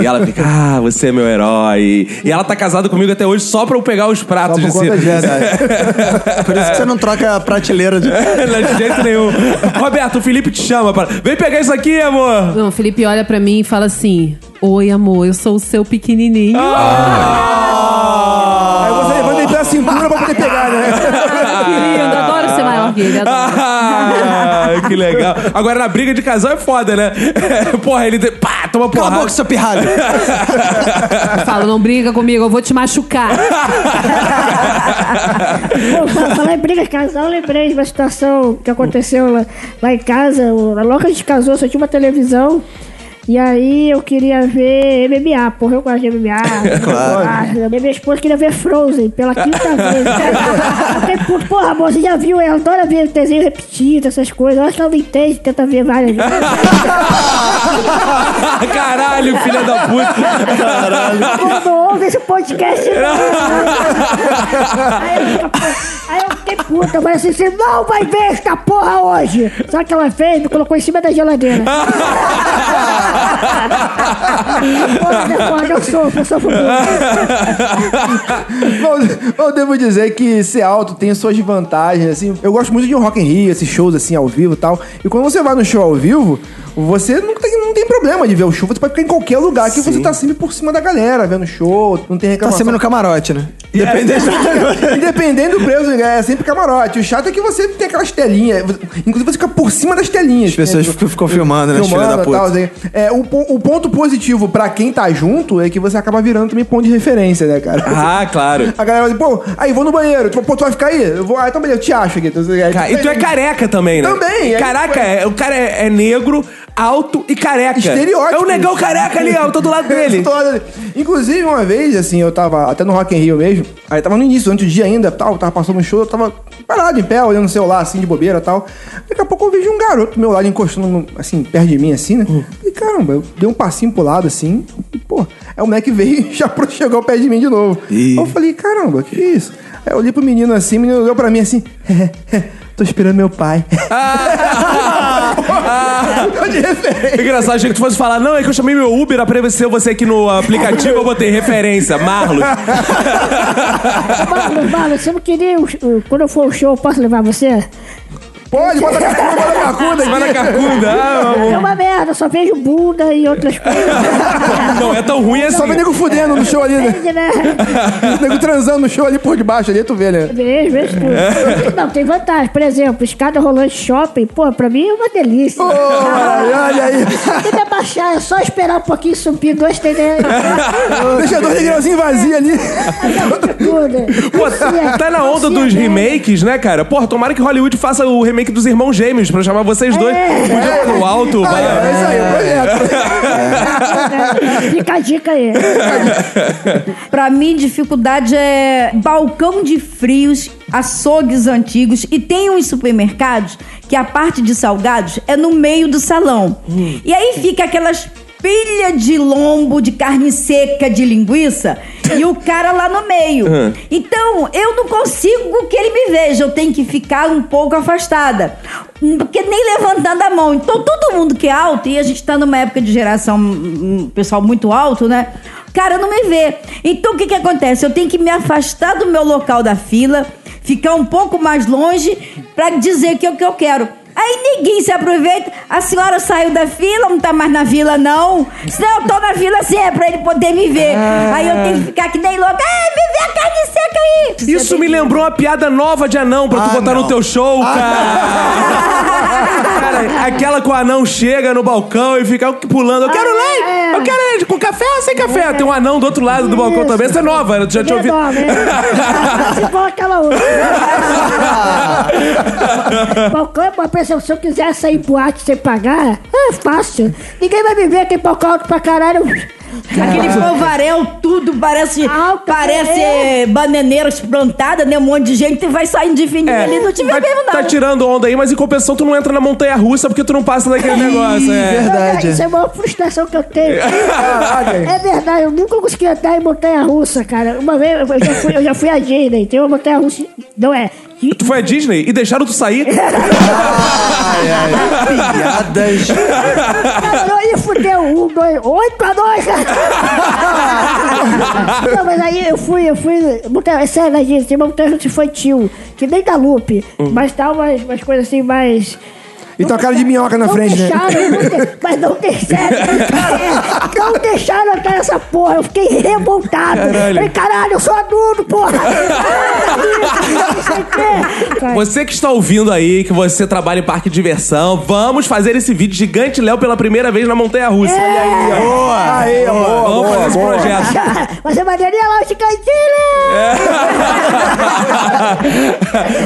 E ela fica, ah, você é meu herói. E ela tá casada comigo até hoje só pra eu pegar os pratos Só por de conta disso. [laughs] Por isso que você não troca a prateleira de. [laughs] Não, de jeito nenhum. Roberto, o Felipe te chama. Para... Vem pegar isso aqui, amor. Não, o Felipe olha pra mim e fala assim: Oi, amor, eu sou o seu pequenininho. Aí você levanta ele pela cintura pra poder pegar, né? [laughs] Lindo, adoro ser maior que ele. Adoro. Ah, que legal. Agora, na briga de casal é foda, né? [laughs] Porra, ele... Pá, toma Cala a porrada. boca, seu pirralho. [laughs] Eu falo, não briga comigo, eu vou te machucar. [laughs] Pô, fa- falar em briga de casal, eu lembrei de uma situação que aconteceu lá, lá em casa. Logo que a gente casou, só tinha uma televisão. E aí eu queria ver MMA, porra, eu gosto de MMA. [laughs] claro. Minha esposa queria ver Frozen pela quinta vez. Eu fiquei, puto, porra, amor, você já viu? Ela adora ver desenho repetido, essas coisas. Eu acho que ela não entende, tenta ver várias vezes. [laughs] Caralho, filha da puta. Pô, não ouve esse podcast não. Aí eu, aí eu fiquei puta, eu falei assim, você não vai ver esta porra hoje. Só que ela fez, me colocou em cima da geladeira. [laughs] Eu sofro, eu. Mas eu devo dizer que ser alto tem suas vantagens, assim. Eu gosto muito de um Rock in Rio, esses shows assim ao vivo e tal. E quando você vai no show ao vivo, você não tem, não tem problema de ver o show. Você pode ficar em qualquer lugar que você tá sempre por cima da galera, vendo show, não tem Tá reclamação. sempre no camarote, né? Independente, Independente do [laughs] preço, é sempre camarote. O chato é que você tem aquelas telinhas. Inclusive, você fica por cima das telinhas. As pessoas né? ficam- filmando, né, da Filmando e puta. tal, assim. É, o, o ponto positivo pra quem tá junto é que você acaba virando também ponto de referência, né, cara? Ah, claro. A galera vai dizer, pô, aí vou no banheiro. Tipo, pô, tu vai ficar aí? Eu vou, ah, então beleza, eu te acho aqui. Então, é, Ca- E tu é careca também, né? Também, é. Caraca, é- o cara é, é negro, alto e careca. Estereótipo. É o negão careca ali, ó. Eu [laughs] tô do lado dele. Inclusive, uma vez, assim, eu tava até no Rock in Rio mesmo. Aí tava no início, antes do dia ainda, tal, tava passando um show, eu tava parado em pé, olhando o celular, assim, de bobeira e tal. Daqui a pouco eu vejo um garoto do meu lado encostando, no- assim, perto de mim, assim, né? E caramba, eu dei um passinho pro lado, assim, e, pô, aí o moleque veio e [laughs] já chegou perto de mim de novo. Aí eu falei, caramba, que isso? Aí eu olhei pro menino assim, o menino olhou pra mim assim, [laughs] tô esperando meu pai. Ficou de referência. Engraçado, achei que tu fosse falar, não, é que eu chamei meu Uber, apareceu você aqui no aplicativo, eu botei referência, Marlos. Marlon, Marlon, você não queria. o- o- Quando eu for ao show, eu posso levar você? Pode, bota [laughs] a carcunda, bota a carcunda Vai na aqui. carcunda. Ah, É uma merda, só vejo bunda e outras coisas. não é tão ruim assim. Só vê nego fudendo no show ali, né? Entende, né? nego transando no show ali por debaixo ali, tu vê, né? Vejo, vejo tudo. Não, tem vantagem. Por exemplo, escada rolante shopping, pô, pra mim é uma delícia. Olha, olha aí. Tem que abaixar, é só esperar um pouquinho subir dois TD. Deixa dois negrãozinhos vazios ali. tudo. Pô, tá, tá na onda dos remakes, né, cara? Porra, tomara que Hollywood faça o remake dos Irmãos Gêmeos pra chamar vocês dois. Dia no alto, Aí, ó, é vai. isso aí, o projeto. [laughs] Fica a dica aí. Pra mim, dificuldade é balcão de frios, açougues antigos e tem uns supermercados que a parte de salgados é no meio do salão. E aí fica aquelas pilhas de lombo, de carne seca, de linguiça [laughs] e o cara lá no meio. Então, eu não consigo que ele me veja, eu tenho que ficar um pouco afastada. Porque nem levantando a mão. Então, todo mundo que é alto, e a gente tá numa época de geração, um, um pessoal muito alto, né? cara não me vê. Então o que que acontece? Eu tenho que me afastar do meu local da fila, ficar um pouco mais longe pra dizer que é o que eu quero. Aí ninguém se aproveita. A senhora saiu da fila, não tá mais na fila, não. Senão eu tô na fila assim, é pra ele poder me ver. Aí eu tenho que ficar que nem louca. Ei, me vê a carne seca aí! Isso me lembrou uma piada nova de anão pra tu Ah, botar não. no teu show, cara. Cara, aquela que o anão chega no balcão e fica pulando. Eu quero Ah, leite! é. Eu quero leite! Com café ou sem café? Tem um anão do outro lado do balcão também. Essa é nova, eu já tinha ouvido. Se [laughs] for aquela outra. [laughs] Balcão é uma pessoa, se eu quiser sair boate sem pagar, é fácil. Ninguém vai me ver aqui balcão alto pra caralho. Aquele polvarel, tudo parece, Alta, parece é. eh, bananeira plantada, né? Um monte de gente vai saindo de fininho É, ali, não te vê tá, mesmo, não. tá tirando onda aí, mas em compensação tu não entra na montanha russa porque tu não passa daquele negócio. É. verdade. Isso é uma frustração que eu tenho. É verdade, eu nunca consegui andar em montanha russa, cara. Uma vez eu já fui, eu já fui a Disney, tem uma montanha russa. Não é. Tu foi a Disney e deixaram tu sair? [laughs] Piadas. Cara, eu ia fuder um, dois, oito a dois. Não, mas aí eu fui, eu fui. É sério, né, gente? Tem uma montanha russa infantil, que nem da Loop, mas tá umas, umas coisas assim mais. E tua cara de minhoca na não frente, né? deixaram, não de- mas não deixaram. é, não deixaram entrar nessa porra. Eu fiquei revoltado. Caralho. Falei, caralho, eu sou adulto, porra. [laughs] Não o. Você que está ouvindo aí, que você trabalha em parque de diversão, vamos fazer esse vídeo gigante Léo pela primeira vez na montanha russa. É. Boa! Aí, boa, Vamos boa, fazer esse boa. projeto. Vai ser maneirinha lá, os cantinhos.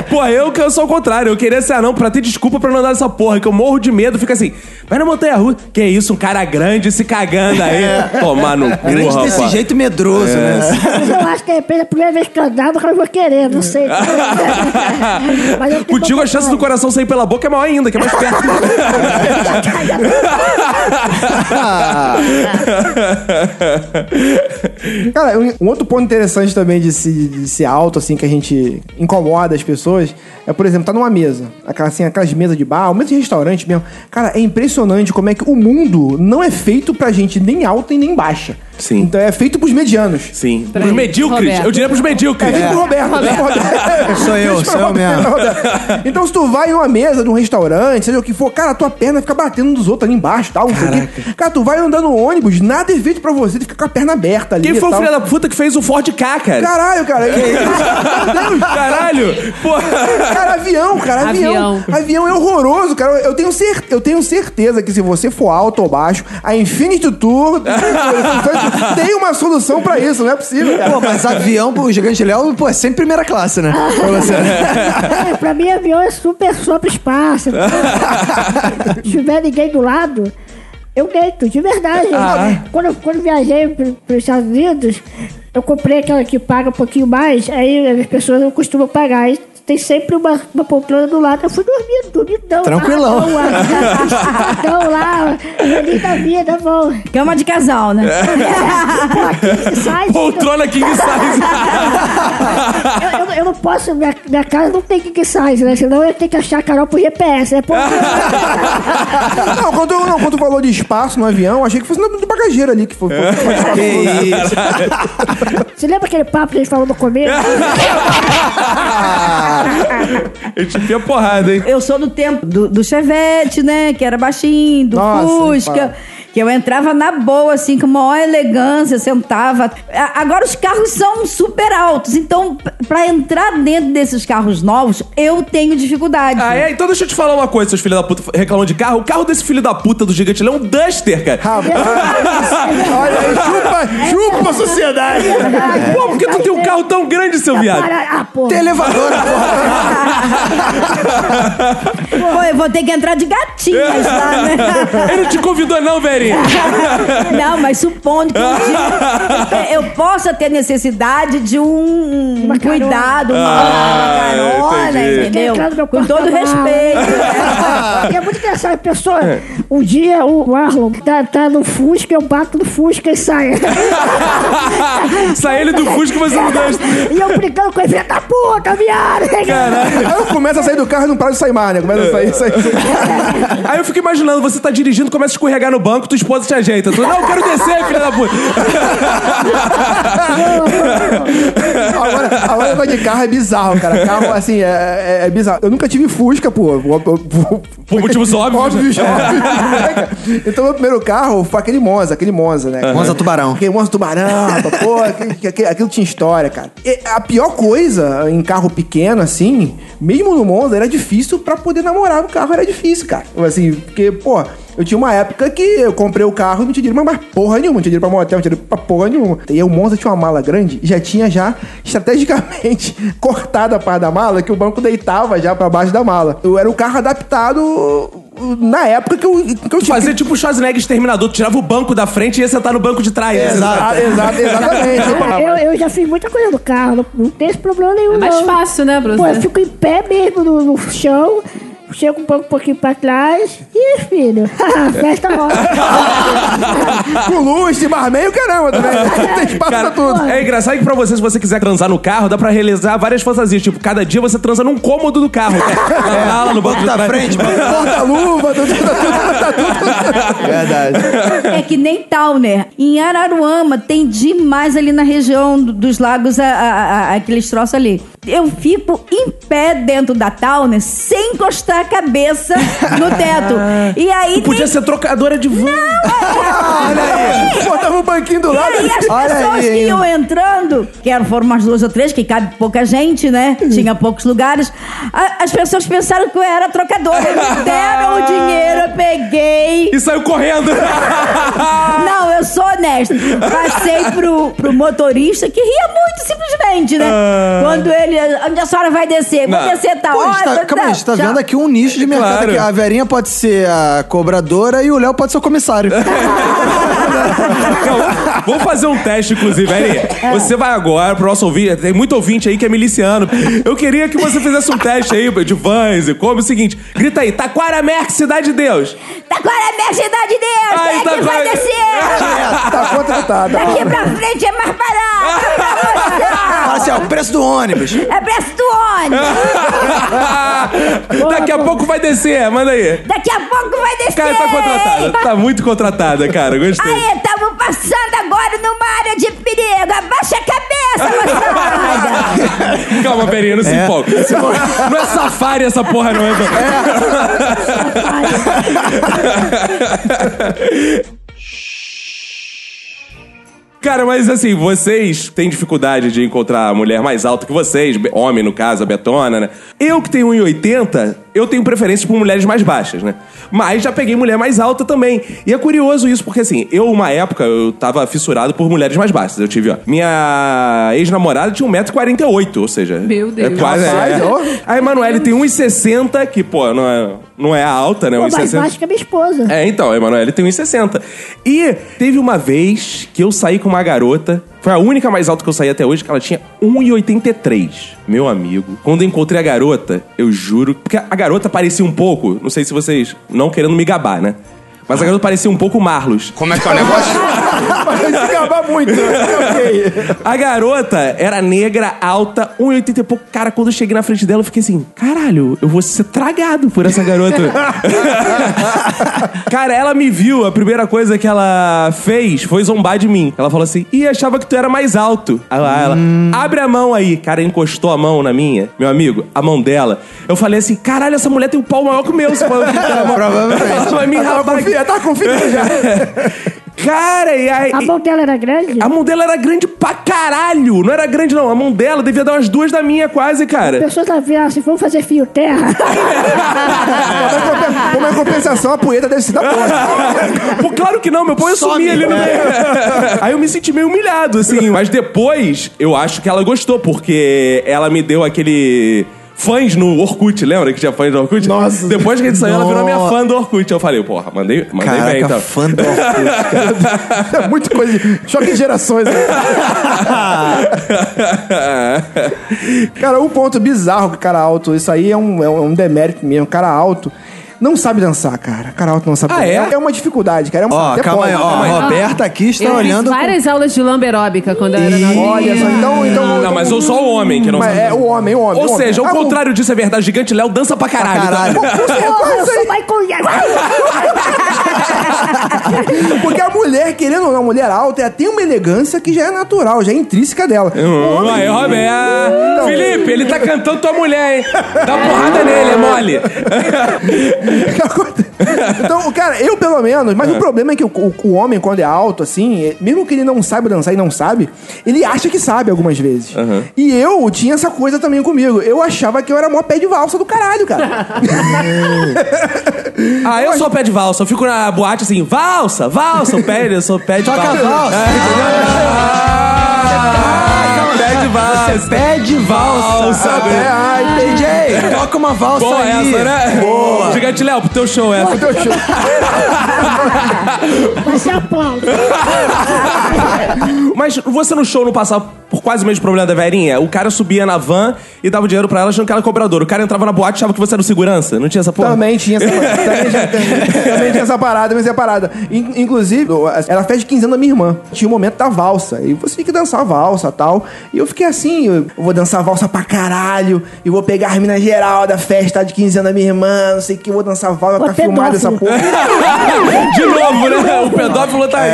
[laughs] Pô, eu que eu sou o contrário. Eu queria ser anão pra ter desculpa pra não andar nessa porra porra, que eu morro de medo, fica assim, vai na montanha russa. Que isso, um cara grande se cagando aí. Tomar no cu, Grande desse rapaz. jeito medroso, né? Mas eu acho que de repente a primeira vez que eu andava, eu vou querer, não sei. [laughs] Mas eu tenho Contigo a chance do coração sair pela boca é maior ainda, que é mais perto. [laughs] Cara, um, um outro ponto interessante também de, se, de ser alto, assim, que a gente incomoda as pessoas, é, por exemplo, tá numa mesa. Aquela, assim, aquelas mesas de bar, ou de restaurante mesmo. Cara, é impressionante como é que o mundo não é feito pra gente nem alta e nem baixa. Sim. Então é feito pros medianos. Sim. Pros medíocres. Roberto. Eu diria pros medíocres. É, pro Roberto. pro Roberto. [laughs] Sou eu, sou eu mesmo. Roberto. Então, se tu vai numa mesa de um restaurante, seja o que for, cara, a tua perna fica batendo nos outros ali embaixo tal, não sei o quê. Cara, tu vai andando no ônibus, nada é feito pra você, tu fica com a perna aberta ali. Quem foi o filho da puta que fez o Ford K, cara? Caralho, cara. [laughs] Caralho! Porra! Cara, avião, cara, avião. Avião. Avião, é horroroso, cara. Eu tenho, cer eu tenho certeza que se você for alto ou baixo, a Infinity Tour [laughs] [laughs] tem uma solução pra isso, não é possível, cara. Pô, mas avião pro Gigante Léo, pô, é sempre primeira classe, né? Pra você. [laughs] É, pra mim, avião é super sobre espaço. [laughs] Se tiver ninguém do lado, eu deito, de verdade. Quando, eu- quando eu viajei para os Estados Unidos, eu comprei aquela que paga um pouquinho mais, aí as pessoas não costumam pagar. Aí tem sempre uma, uma poltrona do lado. Eu fui dormindo, dormidão. Tranquilão. Então [laughs] lá, feliz da vida, bom. Cama de casal, né? [laughs] Pô, sai. Poltrona king size. Eu, eu- eu não posso, minha, minha casa não tem king size, né? Senão eu tenho que achar a Carol por GPS, né? Pô, [laughs] Não, quando, eu- não, quando falou de espaço no avião, achei que fosse no do bagageiro ali que foi. foi- que isso. Você lembra aquele papo que a gente falou no começo? [laughs] Eu te a porrada, hein? Eu sou do tempo do, do Chevette, né? Que era baixinho, do Nossa, Fusca. Que eu entrava na boa, assim, com maior elegância, sentava. Agora os carros são super altos. Então, p- pra entrar dentro desses carros novos, eu tenho dificuldade. Ah, é? Então deixa eu te falar uma coisa, seus filhos da puta reclamam de carro. O carro desse filho da puta do Gigante é um Duster, cara. [laughs] Olha aí, chupa, chupa a sociedade. Pô, por que tu tem um carro tão grande, seu viado? Para- Ah, pô. Tem elevador, [laughs] Pô, eu vou ter que entrar de gatinhas lá, né? [laughs] Ele não te convidou não, [laughs] Não, mas supondo que um dia eu possa ter necessidade de um, Uma carona. cuidado, uma, Ah, uma carona, entendi. entendeu? Com todo porta-mala. respeito. [laughs] E é muito engraçado, a pessoa. Um dia o Marlon tá, tá no Fusca, eu bato no Fusca e saio. [laughs] Sai ele do Fusca e você no Duster. e eu brincando com ele, filha da puta, viado! Aí eu começo a sair do carro e não para de sair mais, né? Começa a sair, sair, sair. Aí eu fico imaginando, você tá dirigindo, começa a escorregar no banco, tua esposa te ajeita. Tu, não, eu quero descer, filha da puta. Agora, agora o negócio de carro é bizarro, cara. Carro, assim, é, é- é bizarro. Eu nunca tive Fusca, pô. Por motivos óbvios. Óbvios, óbvios, né? Então, meu primeiro carro foi aquele Monza, aquele Monza, né? cara? Monza Tubarão. Aquele Monza Tubarão, pô, aquele- aquele- aquilo tinha história, cara. E a pior coisa em carro pequeno, assim, mesmo no Monza, era difícil pra poder namorar no carro, era difícil, cara. Assim, porque, pô, eu tinha uma época que eu comprei o carro e não tinha dinheiro pra mais porra nenhuma, não tinha dinheiro pra motel, não tinha dinheiro pra porra nenhuma. E aí o Monza tinha uma mala grande e já tinha já, estrategicamente, [laughs] cortada a parte da mala, que o banco deitava já pra baixo da mala. Eu era o carro adaptado uh, na época que eu, que eu tinha. Fazer tipo o Schwarzenegger Exterminador, tu tirava o banco da frente e ia sentar no banco de trás. né? Exato, exato, exatamente. [laughs] Eu, eu já fiz muita coisa no carro, não, não tem esse problema nenhum. É mais não. fácil, né, Bruno? Pô, eu fico em pé mesmo no, no chão, chego um pouco, um pouquinho pra trás. Ih, filho, [laughs] festa rola. [laughs] Com luz, de o caramba também. [laughs] Tem espaço Cara, pra tudo. é engraçado que pra você, se você quiser transar no carro, dá pra realizar várias fantasias. Tipo, cada dia você transa num cômodo do carro. Na mala, no banco de da trás. frente, mano. Porta-luva, tudo, tudo, tudo. Verdade. É que nem Towner. Em Araruama tem demais ali na região do- dos lagos a- a- a- aqueles troços ali. Eu fico em pé dentro da Towner sem encostar a cabeça no teto. [laughs] E aí Tu podia tem... ser trocadora de van. [laughs] Botava um banquinho do lado. E aí as Olha pessoas aí, que iam entrando, que eram, foram umas duas ou três, que cabe pouca gente, né? Tinha poucos lugares. a- as pessoas pensaram que eu era trocadora. Me [laughs] deram o dinheiro, eu peguei. E saiu correndo. Não, eu sou honesta. Passei pro, pro motorista que ria muito, simplesmente. né? Quando ele. Onde a senhora vai descer? Vou Não. descer tá Pô, hora. tá, calma aí, a gente tá tchau. vendo aqui um nicho de mercado. Claro. aqui. A Verinha pode ser a cobradora e o Léo pode ser o comissário. [laughs] Não, vamos fazer um teste, inclusive, Eri. Você vai agora pro nosso ouvinte. Tem muito ouvinte aí que é miliciano. Eu queria que você fizesse um teste aí de fãs e como. É o seguinte: grita aí, Taquara Merck, Cidade de Deus. Taquara Cidade de Deus! Ai, Quem [laughs] é que Taquara- vai descer? Tá contratado. Daqui pra frente é mais barato! Fala assim, ó, o preço do ônibus. É preço do ônibus! [laughs] Daqui a pouco vai descer, manda aí. Daqui a pouco vai descer! Cara, tá contratada. Tá muito contratada, cara. Gostei. Aí, estamos passando agora numa área de perigo. Abaixa a cabeça, moçada! [laughs] Calma, Perinha, não se empolga. Não é safari essa porra, não. É... [laughs] Cara, mas assim, vocês têm dificuldade de encontrar mulher mais alta que vocês, homem no caso, a Betona, né? Eu que tenho 1,80, eu tenho preferência por mulheres mais baixas, né? Mas já peguei mulher mais alta também. E é curioso isso, porque assim, eu, uma época, eu tava fissurado por mulheres mais baixas. Eu tive, ó, minha ex-namorada tinha 1,48m, ou seja... Meu Deus. É quase... É. ó. A Emanuele tem 1,60, que, pô, não é, não é alta, né? Pô, mais 1,60. baixo que a minha esposa. É, então, a Emanuele tem 1,60. E teve uma vez que eu saí com uma garota. Foi a única mais alta que eu saí até hoje, que ela tinha 1,83. Meu amigo. Quando eu encontrei a garota, eu juro. Porque a garota parecia um pouco. Não sei se vocês. Não querendo me gabar, né? Mas a garota parecia um pouco Marlos. Como é que é o negócio? [laughs] Se gabar muito. ok. [laughs] A garota era negra, alta, 1,80 e pouco. Cara, quando eu cheguei na frente dela, eu fiquei assim: caralho, eu vou ser tragado por essa garota. [laughs] Cara, ela me viu, a primeira coisa que ela fez foi zombar de mim. Ela falou assim: ih, achava que tu era mais alto. Aí ela, abre a mão aí. Cara, encostou a mão na minha, meu amigo, a mão dela. Eu falei assim: caralho, essa mulher tem um pau maior que o meu. Que [laughs] Provavelmente. Ela vai me confi- Tá confiando já. Cara, e aí. A mão dela era grande? A mão dela era grande pra caralho. Não era grande, não. A mão dela devia dar umas duas da minha, quase, cara. pessoa tá vendo assim, vamos fazer fio terra. Como é compensação, a poeta deve ser da porra. [laughs] Pô, claro que não, meu Some. sumir ali no meio. Aí eu me senti meio humilhado, assim. Mas depois, eu acho que ela gostou, porque ela me deu aquele. Fãs no Orkut, lembra que tinha fãs no Orkut? Nossa. Depois que a gente saiu, ela virou minha fã do Orkut. Eu falei, porra, mandei, mandei Caraca, bem, então. fã do Orkut, cara. [laughs] É muita coisa. Choque de gerações. Né? [laughs] Cara, um ponto bizarro que cara alto, isso aí é um, é um demérito mesmo. Cara alto não sabe dançar, cara. Cara alto não sabe Ah, dançar. é? É uma dificuldade, cara. É uma, Ó, até calma aí, ó. calma aí. A Roberta aqui está Eu olhando. fiz várias aulas de lamberóbica quando eu era novinha. Olha só, então. então Não, mas eu sou o homem que não Mas sabe. é o homem, o homem. Ou o homem. seja, o Ah, contrário disso é verdade. O gigante Léo dança pra caralho. tá? caralho. Eu sou Michael Jackson. [laughs] Porque a mulher, querendo ou não, a mulher alta, ela tem uma elegância que já é natural, já é intrínseca dela. Hum, aí, Roberto. Felipe, ele tá cantando tua mulher, hein? Dá porrada nele, é mole. [laughs] [laughs] Então, cara, eu pelo menos, mas o problema é que o, o- o homem, quando é alto, assim, é- mesmo que ele não saiba dançar e não sabe, ele acha que sabe algumas vezes. E eu tinha essa coisa também comigo. Eu achava que eu era mó pé de valsa do caralho, cara. [laughs] Ah, eu sou pé de valsa. Eu fico na boate assim, valsa, valsa. O pé, eu sou pé de Toca valsa. valsa. É, entendeu? Ah, pé de valsa. Pé de valsa. É, ai, DJ, toca uma valsa Boa aí. essa, né? Boa. Gigante Léo, pro teu show essa. Teu show. Vai ser aplauso. Mas você no show não passava por quase o mesmo problema da velhinha? O cara subia na van e dava dinheiro pra ela achando que ela era cobradora. O cara entrava na boate e achava que você era o segurança. Não tinha essa porra? Também tinha essa parada. [laughs] Também, tinha essa parada, tinha essa parada. In- inclusive, era a festa de 15 anos da minha irmã. Tinha o momento da valsa. E você tinha que dançar a valsa e tal. E eu fiquei assim, eu vou dançar valsa pra caralho. E vou pegar as minas geral da festa de 15 anos da minha irmã. Não sei o que, vou dançar valsa. Tá filmada essa porra. [laughs] De novo, né? O pedófilo tá aí.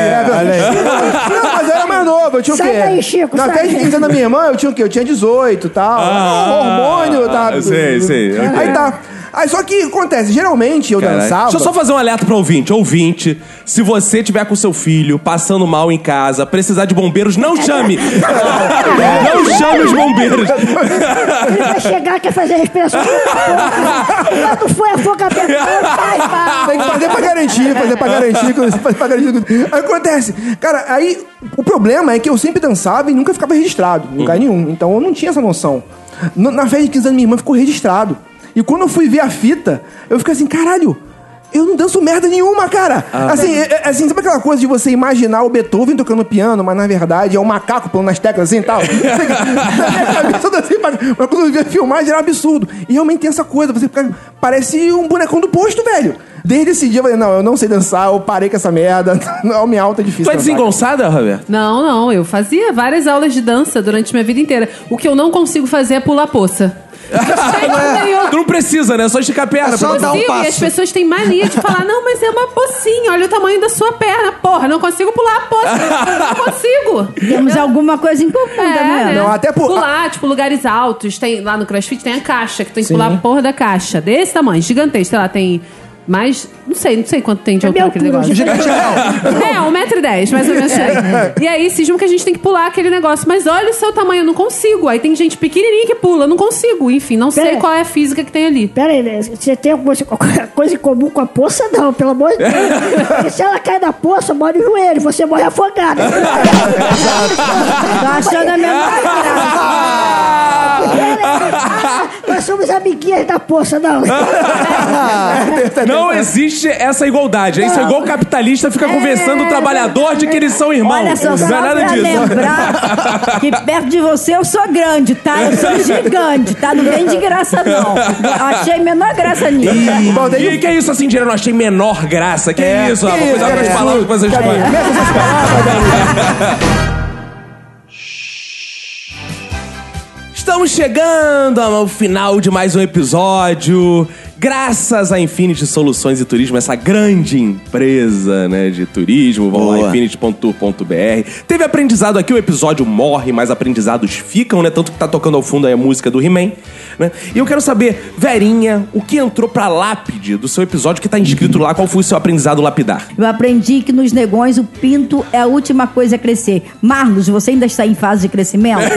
Não, mas eu era mais novo, eu tinha o Sai quê? daí, Chico, Na festa de daí. 15 anos da minha irmã, eu tinha o quê? Eu tinha 18 e tal. Ah, hormônio, tá? sei, sei. Aí tá. Aí só que acontece, geralmente eu Caralho. dançava. Deixa eu só fazer um alerta pro ouvinte. Ouvinte, se você tiver com seu filho passando mal em casa, precisar de bombeiros, não chame! [laughs] não chame os bombeiros! Ele vai chegar, quer fazer respiração. [laughs] Quando foi afogamento, vai, vai. Tem que fazer pra garantir, fazer pra garantir, fazer pra garantir. Aí acontece, cara, aí o problema é que eu sempre dançava e nunca ficava registrado em lugar nenhum. Então eu não tinha essa noção. No- na festa de 15 anos minha irmã ficou registrado. E quando eu fui ver a fita, eu fiquei assim, caralho. Eu não danço merda nenhuma, cara. Assim, é- é- assim, sabe aquela coisa de você imaginar o Beethoven tocando piano, mas na verdade é um macaco pulando nas teclas assim e tal? na minha cabeça eu dancei pra- Mas quando eu vi a filmagem era um absurdo. E realmente tem essa coisa, você fica, parece um bonecão do posto, velho. Desde esse dia eu falei, não, eu não sei dançar, eu parei com essa merda. [laughs] Não, minha alta é difícil. Tu é desengonçada, Roberto? Não, não, eu fazia várias aulas de dança durante minha vida inteira. O que eu não consigo fazer é pular poça. Tu não precisa, né? Só esticar a perna. É só pra- dar um consigo, e as passo. pessoas têm mania de falar, não, mas é uma pocinha, olha o tamanho da sua perna. Porra, não consigo pular a poça. Não consigo. Temos alguma coisa em comum, É, né? Não, até por- Pular, tipo, lugares altos. Tem, lá no CrossFit tem a caixa, que tem que pular a porra da caixa. Desse tamanho, gigantesco. Sei lá, tem mais... Não sei, não sei quanto tem de É altura aquele negócio. [laughs] [laughs] É, 1,10m, mais ou menos. aí. [laughs] E aí, cismam que a gente tem que pular aquele negócio. Mas olha o seu tamanho, eu não consigo. Aí tem gente pequenininha que pula, eu não consigo. Enfim, não sei Pera- qual é a física que tem ali. Pera aí, né? você tem alguma coisa- em comum com a poça? Não, pelo amor de Deus. Porque se ela cai da poça, morre o joelho, você morre afogado. Tô achando a mesma Ah, Nós somos amiguinhas da poça, não. [laughs] Não existe essa igualdade. Isso é igual o capitalista fica conversando o trabalhador de que eles são irmãos. Olha só, não só é nada pra disso. lembrar que perto de você eu sou grande, tá? Eu sou gigante, tá? Não vem de graça, não. Achei menor graça nisso. E que é isso assim, Direito? Eu achei menor graça. Que É, isso, que rapaz? Cuidado com as é palavras que você absurdo. escolhe. Meta essas palavras, Estamos chegando ao final de mais um episódio. Graças a Infinity Soluções e Turismo, essa grande empresa né, de turismo, vão lá, infinity.tour.br. Teve aprendizado aqui, o episódio morre, mas aprendizados ficam, né? Tanto que tá tocando ao fundo aí a música do He-Man. Né? E eu quero saber, Verinha, o que entrou pra lápide do seu episódio que tá inscrito lá? Qual foi o seu aprendizado lapidar? Eu aprendi que nos negões o pinto é a última coisa a crescer. Marlos, você ainda está em fase de crescimento? [laughs]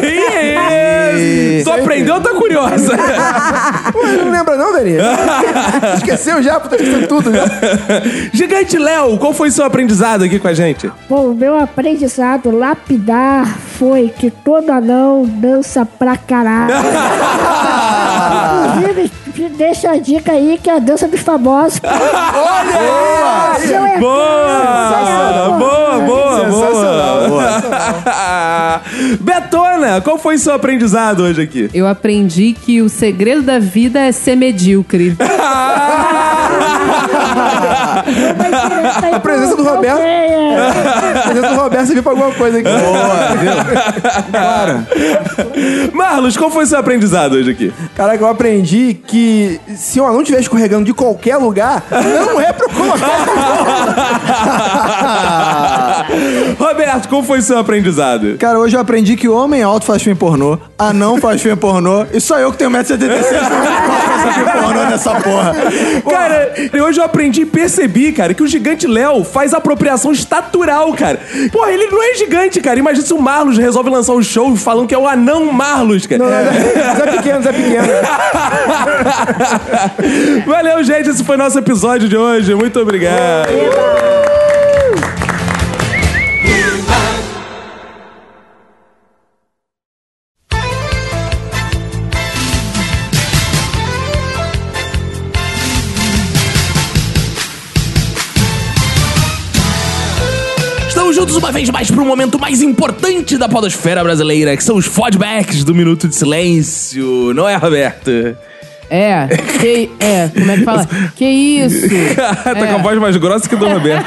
Ih, tu aprendeu ou tá curiosa? [laughs] Ué, não lembra não, Dani? [laughs] [laughs] Esqueceu já, puta, esqueceu tudo já. [laughs] Gigante Léo, qual foi o seu aprendizado aqui com a gente? Bom, o meu aprendizado lapidar foi que todo anão dança pra caralho. [laughs] Inclusive, deixa a dica aí que é a dança dos famosos. Olha! Seu é Boa! Boa, boa, Sensacional. [laughs] boa! Betona, qual foi o seu aprendizado hoje aqui? Eu aprendi que o segredo da vida é ser medíocre. [laughs] A presença do Roberto. [laughs] A presença do Roberto serviu pra alguma coisa aqui. Boa, viu? Claro. Marlos, qual foi o seu aprendizado hoje aqui? Caraca, eu aprendi que se um anão estiver escorregando de qualquer lugar, não é pra colocar. [laughs] Roberto, qual foi o seu aprendizado? Cara, hoje eu aprendi que homem alto faz filme pornô, anão faz filme pornô, e só eu que tenho 1,76m faço filme pornô nessa porra. [laughs] Cara, hoje eu aprendi e percebi, cara, que o gigante Léo faz apropriação estatural, cara. Porra, ele não é gigante, cara. Imagina se o Marlos resolve lançar um show falando que é o anão Marlos, cara. Não, não, não. [laughs] Zé pequeno, Zé pequeno. Valeu, gente. Esse foi nosso episódio de hoje. Muito obrigado. Juntos uma vez mais para o momento mais importante da podosfera brasileira, que são os fodbacks do Minuto de Silêncio. Não é, Roberto? É, que, é, como é que fala? Que isso? [laughs] tá com a voz mais grossa que do Roberto.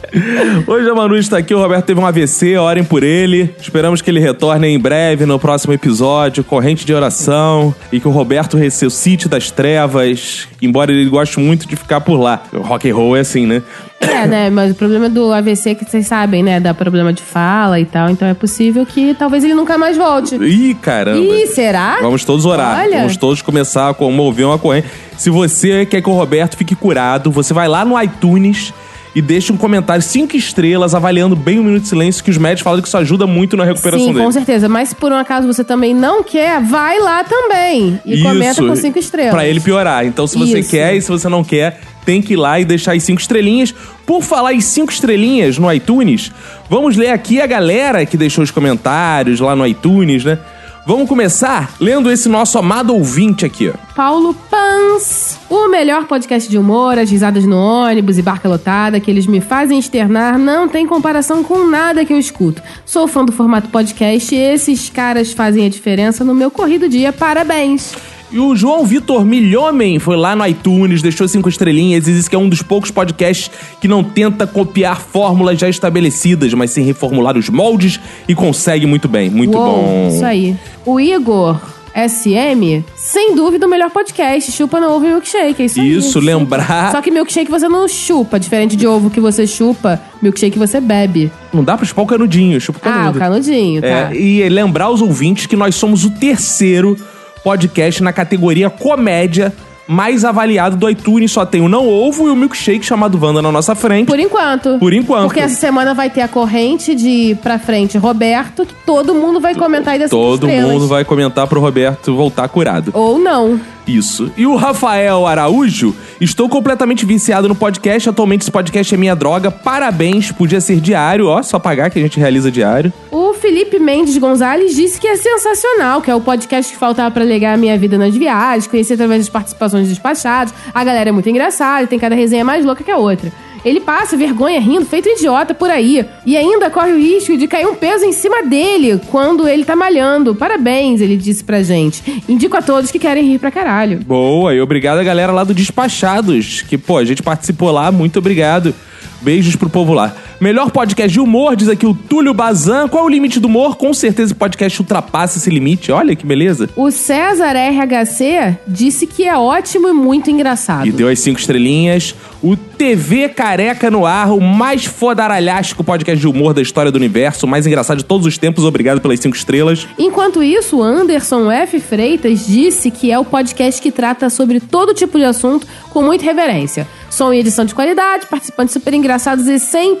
[laughs] Hoje a Manu está aqui, o Roberto teve um AVC, orem por ele. Esperamos que ele retorne em breve no próximo episódio, corrente de oração, e que o Roberto ressuscite das trevas, embora ele goste muito de ficar por lá. O rock and roll é assim, né? É, né? Mas o problema do AVC é que vocês sabem, né? Dá problema de fala e tal. Então é possível que talvez ele nunca mais volte. Ih, caramba. Ih, será? Vamos todos orar. Olha. Vamos todos começar a mover uma corrente. Se você quer que o Roberto fique curado, você vai lá no iTunes e deixa um comentário, cinco estrelas, avaliando bem o Minuto de Silêncio, que os médicos falam que isso ajuda muito na recuperação Sim, dele. com certeza. Mas se por um acaso você também não quer, vai lá também. E comenta com cinco estrelas. Pra ele piorar. Então, se você Isso. quer e se você não quer, tem que ir lá e deixar as cinco estrelinhas. Por falar em cinco estrelinhas no iTunes, vamos ler aqui a galera que deixou os comentários lá no iTunes, né? Vamos começar lendo esse nosso amado ouvinte aqui. Paulo Pans. O melhor podcast de humor, as risadas no ônibus e barca lotada que eles me fazem externar não tem comparação com nada que eu escuto. Sou fã do formato podcast e esses caras fazem a diferença no meu corrido dia. Parabéns! E o João Vitor Milhomem foi lá no iTunes, deixou cinco estrelinhas e disse que é um dos poucos podcasts que não tenta copiar fórmulas já estabelecidas, mas sim reformular os moldes e consegue muito bem. Muito Uou, bom. Isso aí. O Igor SM, sem dúvida o melhor podcast. Chupa no ovo e milkshake. É isso aí. Isso, Chupa. lembrar- Só que milkshake você não chupa. Diferente de ovo que você chupa, milkshake você bebe. Não dá pra chupar o canudinho, chupa o Ah, canudo. o canudinho, tá. É, e lembrar aos ouvintes que nós somos o terceiro podcast na categoria comédia mais avaliado do iTunes. Só tem o Não Ovo e o Milkshake chamado Wanda na nossa frente. Por enquanto. Por enquanto. Porque essa semana vai ter a corrente de pra frente Roberto, que todo mundo vai comentar dar cinco Todo estrelas. mundo vai comentar pro Roberto voltar curado. Ou não. Isso. E o Rafael Araújo, estou completamente viciado no podcast. Atualmente esse podcast é minha droga. Parabéns, podia ser diário, ó, só pagar que a gente realiza diário. O Felipe Mendes Gonzalez disse que é sensacional, que é o podcast que faltava pra ligar a minha vida nas viagens, conhecer através das participações dos despachados. A galera é muito engraçada e tem cada resenha mais louca que a outra. Ele passa vergonha rindo, feito idiota por aí. E ainda corre o risco de cair um peso em cima dele quando ele tá malhando. Parabéns, ele disse pra gente. Indico a todos que querem rir pra caralho. Boa, e obrigado a galera lá do Despachados, que, pô, a gente participou lá, muito obrigado. Beijos pro povo lá. Melhor podcast de humor, diz aqui o Túlio Bazan. Qual é o limite do humor? Com certeza o podcast ultrapassa esse limite. Olha que beleza. O César RHC disse que é ótimo e muito engraçado. E deu as cinco estrelinhas. O TV Careca no Ar, o mais fodaralhástico podcast de humor da história do universo, o mais engraçado de todos os tempos. Obrigado pelas cinco estrelas. Enquanto isso, o Anderson F. Freitas disse que é o podcast que trata sobre todo tipo de assunto com muita reverência. Som e edição de qualidade, participantes super engraçados e sem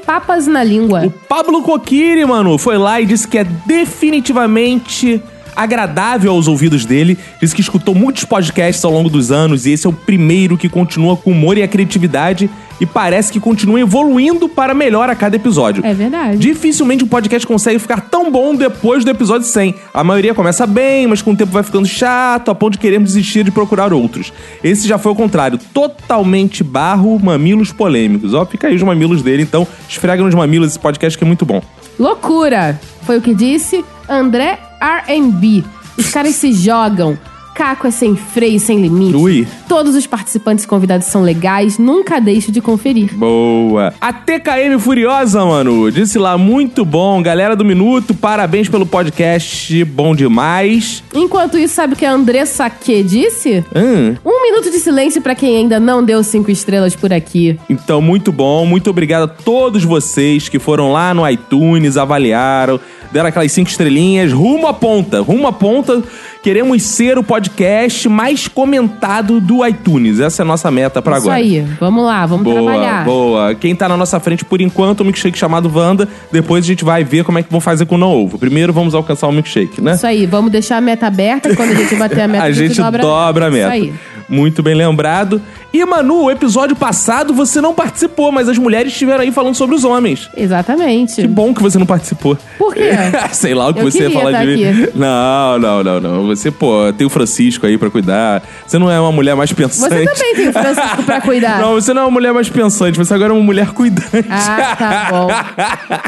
na língua. O Pablo Coquiri, mano, foi lá e disse que é definitivamente agradável aos ouvidos dele. Disse que escutou muitos podcasts ao longo dos anos e esse é o primeiro que continua com humor e a criatividade e parece que continua evoluindo para melhor a cada episódio. É verdade. Dificilmente um podcast consegue ficar tão bom depois do episódio 100. A maioria começa bem, mas com o tempo vai ficando chato, a ponto de queremos desistir de procurar outros. Esse já foi o contrário, totalmente barro, mamilos polêmicos. Ó, fica aí os mamilos dele, então esfrega nos mamilos esse podcast que é muito bom. Loucura! Foi o que disse André R&B. Os caras se jogam. Caco é sem freio, sem limite. Ui. Todos os participantes e convidados são legais, nunca deixe de conferir. Boa. A TKM Furiosa, mano, disse lá, muito bom. Galera do Minuto, parabéns pelo podcast, bom demais. Enquanto isso, sabe o que a Andressa Q disse? Hum, Um minuto de silêncio pra quem ainda não deu cinco estrelas por aqui. então, muito bom. Muito obrigado a todos vocês que foram lá no iTunes, avaliaram, deram aquelas cinco estrelinhas. Rumo à ponta, rumo à ponta. Queremos ser o podcast mais comentado do iTunes. Essa é a nossa meta pra Isso agora. aí, vamos lá, vamos Boa, trabalhar. boa. Quem tá na nossa frente por enquanto, o milkshake chamado Wanda. Depois a gente vai ver como é que vão fazer com o não ovo. Primeiro vamos alcançar o milkshake, né? Isso aí, vamos deixar a meta aberta quando a gente bater a meta, [laughs] a gente dobra, a meta. Isso aí. Muito bem lembrado. E Manu, o episódio passado você não participou, mas as mulheres estiveram aí falando sobre os homens. Exatamente. Que bom que você não participou. Por quê? [laughs] Sei lá o que Eu você ia falar tá de mim. aqui. Não, não, não, não. Você, pô, tem o Francisco aí pra cuidar. Você não é uma mulher mais pensante. Você também tem o [laughs] Francisco pra cuidar. Não, você não é uma mulher mais pensante, você agora é uma mulher cuidante. Ah, tá bom.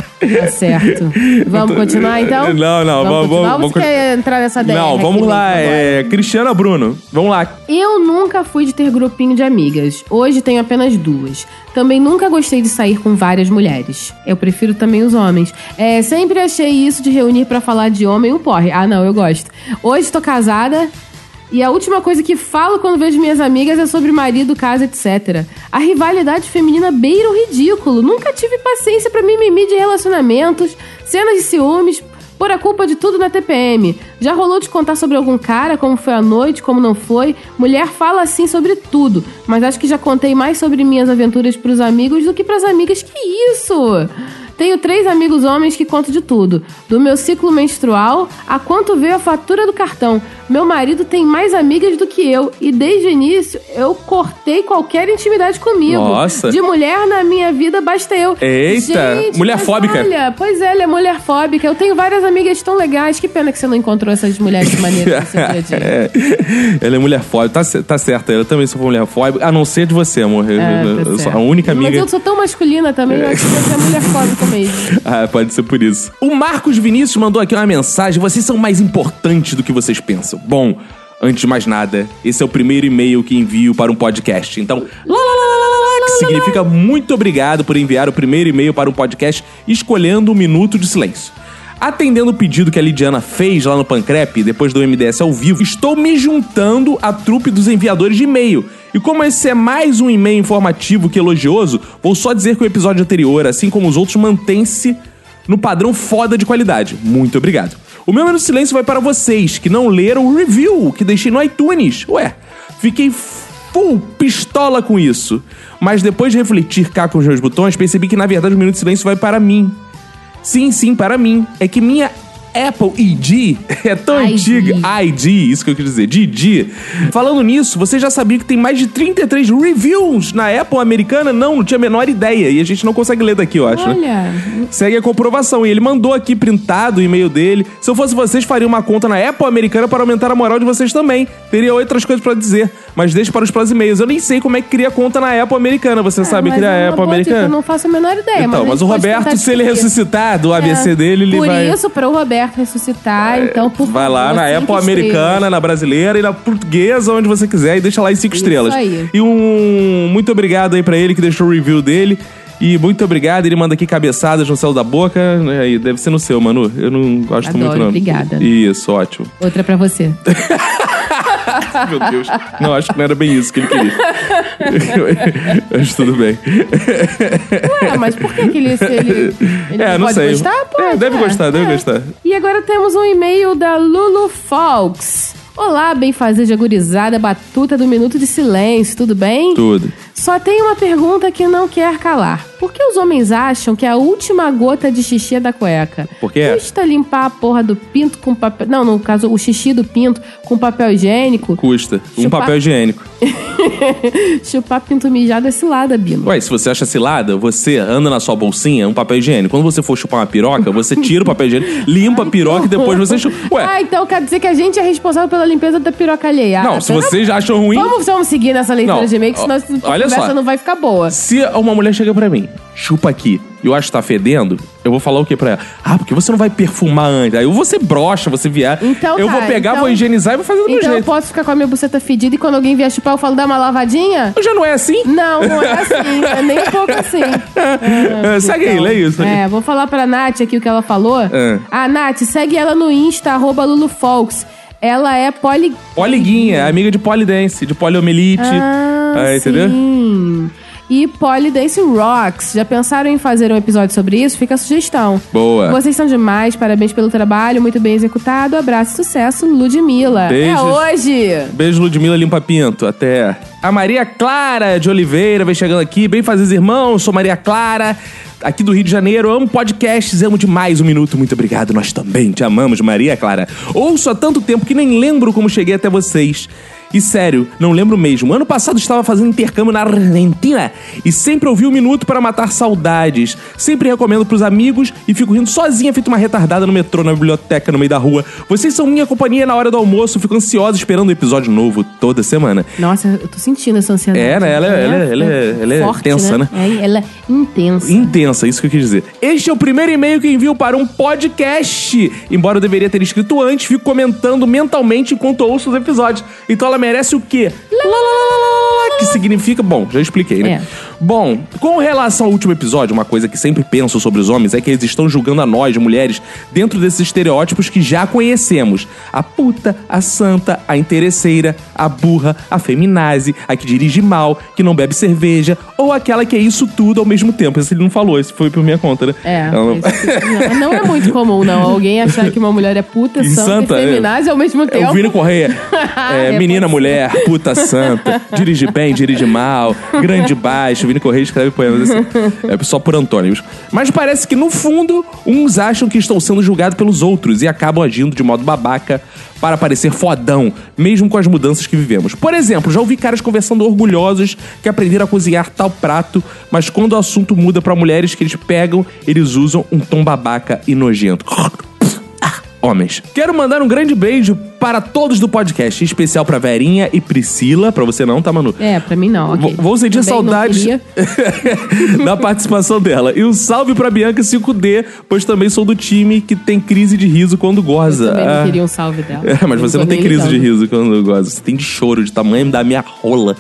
[laughs] Tá certo. Vamos continuar então? Não, não, vamos. vamos- vamos- você quer entrar nessa DR Não, vamos lá. É, Cristiana Bruno, vamos lá. Eu nunca fui de ter grupinho de amigas. Hoje tenho apenas duas. Também nunca gostei de sair com várias mulheres. Eu prefiro também os homens. É, sempre achei isso de reunir pra falar de homem um porre. Ah, não, eu gosto. Hoje tô casada. E a última coisa que falo quando vejo minhas amigas é sobre marido, casa, etc. A rivalidade feminina beira o ridículo. Nunca tive paciência pra mimimi de relacionamentos, cenas de ciúmes, por a culpa de tudo na TPM. Já rolou de contar sobre algum cara, como foi a noite, como não foi? Mulher fala assim sobre tudo, mas acho que já contei mais sobre minhas aventuras pros amigos do que pras amigas. Que isso? Tenho três amigos homens que conto de tudo. Do meu ciclo menstrual a quanto veio a fatura do cartão. Meu marido tem mais amigas do que eu e desde o início eu cortei qualquer intimidade comigo. Nossa. De mulher na minha vida basta eu. Eita, Gente, mulher fóbica. Olha, pois é, ela é mulher fóbica. Eu tenho várias amigas tão legais. Que pena que você não encontrou essas mulheres [laughs] maneiras no seu dia a dia. É, ela é mulher fóbica. Tá, tá certa, eu também sou mulher fóbica. A não ser de você, amor. Eu, É, eu- tá eu sou a única Mas amiga. eu sou tão masculina também, eu acho que você é mulher fóbica mesmo. [laughs] Ah, pode ser por isso. O Marcos Vinícius mandou aqui uma mensagem. Vocês são mais importantes do que vocês pensam. Bom, antes de mais nada, esse é o primeiro e-mail que envio para um podcast. Então, lá, lá, lá, lá, lá, lá, que significa muito obrigado por enviar o primeiro e-mail para um podcast escolhendo um minuto de silêncio. Atendendo o pedido que a Lidiana fez lá no Pancrep, depois do MDS ao vivo, estou me juntando à trupe dos enviadores de e-mail. E como esse é mais um e-mail informativo que elogioso, vou só dizer que o episódio anterior, assim como os outros, mantém-se no padrão foda de qualidade. Muito obrigado. O meu minuto silêncio vai para vocês que não leram o review que deixei no iTunes. Ué, fiquei full pistola com isso. Mas depois de refletir cá com os meus botões, percebi que na verdade o minuto de silêncio vai para mim. Sim, sim, para mim. É que minha Apple ID é tão ID. antiga. ID, isso que eu quis dizer. Didi. Falando nisso, você já sabia que tem mais de 33 reviews na Apple americana? Não, não tinha a menor ideia. E a gente não consegue ler daqui, eu acho, né? Olha, Segue a comprovação. E ele mandou aqui printado o e-mail dele. Se eu fosse vocês, faria uma conta na Apple americana para aumentar a moral de vocês também. Teria outras coisas pra dizer. Mas deixa para os próximos e-mails. Eu nem sei como é que cria conta na Apple americana. Você sabe mas criar é a Apple americana? Eu não faço a menor ideia. Então, mas gente o Roberto, se ele ressuscitar do ABC É. dele, ele Por vai. isso, para o Roberto ressuscitar, então, por Vai lá na Apple americana, estrelas. na brasileira e na portuguesa, onde você quiser, e deixa lá em cinco Isso estrelas. aí. E um muito obrigado aí pra ele que deixou o review dele. E muito obrigado, ele manda aqui cabeçadas no céu da boca. né, Aí, deve ser no seu, Manu. Eu não gosto Adoro, muito, não. obrigada. Isso, ótimo. Outra pra você. [laughs] [laughs] Meu Deus. Não, acho que não era bem isso que ele queria. [laughs] Mas tudo bem. Ué, mas por que, que ele, ele, ele é, não não pode sei. gostar? Pode, É, deve né? gostar, deve É. gostar. E agora temos um e-mail da Lulu Fox. Olá, bem fazer de agorizada, batuta do Minuto de Silêncio, tudo bem? Tudo. Só tem uma pergunta que não quer calar. Por que os homens acham que a última gota de xixi é da cueca? Por quê? Custa limpar a porra do pinto com papel... Não, no caso, o xixi do pinto com papel higiênico? Custa. Um Chupar. papel higiênico. [laughs] Chupar pinto mijado é cilada, Bino. Ué, se você acha cilada, você anda na sua bolsinha um papel higiênico. Quando você for chupar uma piroca, você tira o papel higiênico, [laughs] limpa a piroca e depois você chupa. Ué, Ah, então quer dizer que a gente é responsável pela limpeza da piroca alheia. não, Ah, se pelo vocês acham ruim. Vamos, vamos seguir nessa leitura Não, de e-mail, senão olha conversa só. não vai ficar boa. Se uma mulher chega pra mim, chupa aqui, e eu acho que tá fedendo, eu vou falar o que pra ela? Ah, porque você não vai perfumar antes. Aí eu vou ser broxa, você vier. Então eu tá, vou pegar, então- vou higienizar e vou fazer do meu Então eu jeito. posso ficar com a minha buceta fedida e quando alguém vier chupar eu falo, dá uma lavadinha? Já não é assim? Não, não é assim. é nem um pouco assim. [laughs] É, segue aí, lê isso. aí. É, vou falar pra Nath aqui o que ela falou. É. A Nath, segue ela no Insta, arroba LuluFolks. Ela é poli... Poliguinha, amiga de polidense, de poliomielite. Ah, É, entendeu? sim. E Polydance Rocks. Já pensaram em fazer um episódio sobre isso? Fica a sugestão. Boa. Vocês são demais, parabéns pelo trabalho, muito bem executado. Abraço e sucesso, Ludmilla. Beijos. É hoje! Beijo, Ludmilla Limpa Pinto. Até. A Maria Clara de Oliveira vem chegando aqui. Bem fazer irmãos, sou Maria Clara, aqui do Rio de Janeiro. Amo podcasts, amo demais um minuto. Muito obrigado, nós também te amamos, Maria Clara. Ouço há tanto tempo que nem lembro como cheguei até vocês. E sério, não lembro mesmo. Ano passado estava fazendo intercâmbio na Argentina e sempre ouvi um minuto para matar saudades. Sempre recomendo pros amigos e fico rindo sozinha, feito uma retardada no metrô, na biblioteca, no meio da rua. Vocês são minha companhia na hora do almoço, fico ansiosa esperando um episódio novo toda semana. Nossa, eu tô sentindo essa ansiedade. É, né? Ela é- ela é- ela é- ela é forte, tensa, né? É, ela é intensa. Intensa, isso que eu quis dizer. Este é o primeiro e-mail que envio para um podcast. Embora eu deveria ter escrito antes, fico comentando mentalmente enquanto ouço os episódios. Então ela merece o quê? Lá, lá, lá, lá, lá, que significa. Bom, já expliquei, né? É. Bom, com relação ao último episódio, uma coisa que sempre penso sobre os homens é que eles estão julgando a nós, mulheres, dentro desses estereótipos que já conhecemos. A puta, a santa, a interesseira, a burra, a feminazi, a que dirige mal, que não bebe cerveja, ou aquela que é isso tudo ao mesmo tempo. Esse ele não falou, esse foi por minha conta, né? É, não- esse- não, é muito comum, não. Alguém achar que uma mulher é puta, E santa, santa, e é. feminazi ao mesmo É tempo. o Vini Correia. [laughs] É, É, menina, mulher, puta santa, dirige bem, dirige mal, grande baixo. Vini Correia escreve poemas assim. [laughs] É só por antônimos. Mas parece que, no fundo, uns acham que estão sendo julgados pelos outros e acabam agindo de modo babaca para parecer fodão, mesmo com as mudanças que vivemos. Por exemplo, já ouvi caras conversando orgulhosos que aprenderam a cozinhar tal prato, mas quando o assunto muda para mulheres que eles pegam, eles usam um tom babaca e nojento. Homens. Quero mandar um grande beijo para todos do podcast, em especial pra Verinha e Priscila, pra você não, tá, Manu? É, pra mim não, ok. Vou- sentir Também saudades [laughs] da participação dela. E um salve pra Bianca 5D, pois também sou do time que tem crise de riso quando goza. Eu também Ah. queria um salve dela. É, mas você não tem crise de riso quando goza. Você tem de choro, de tamanho da minha rola.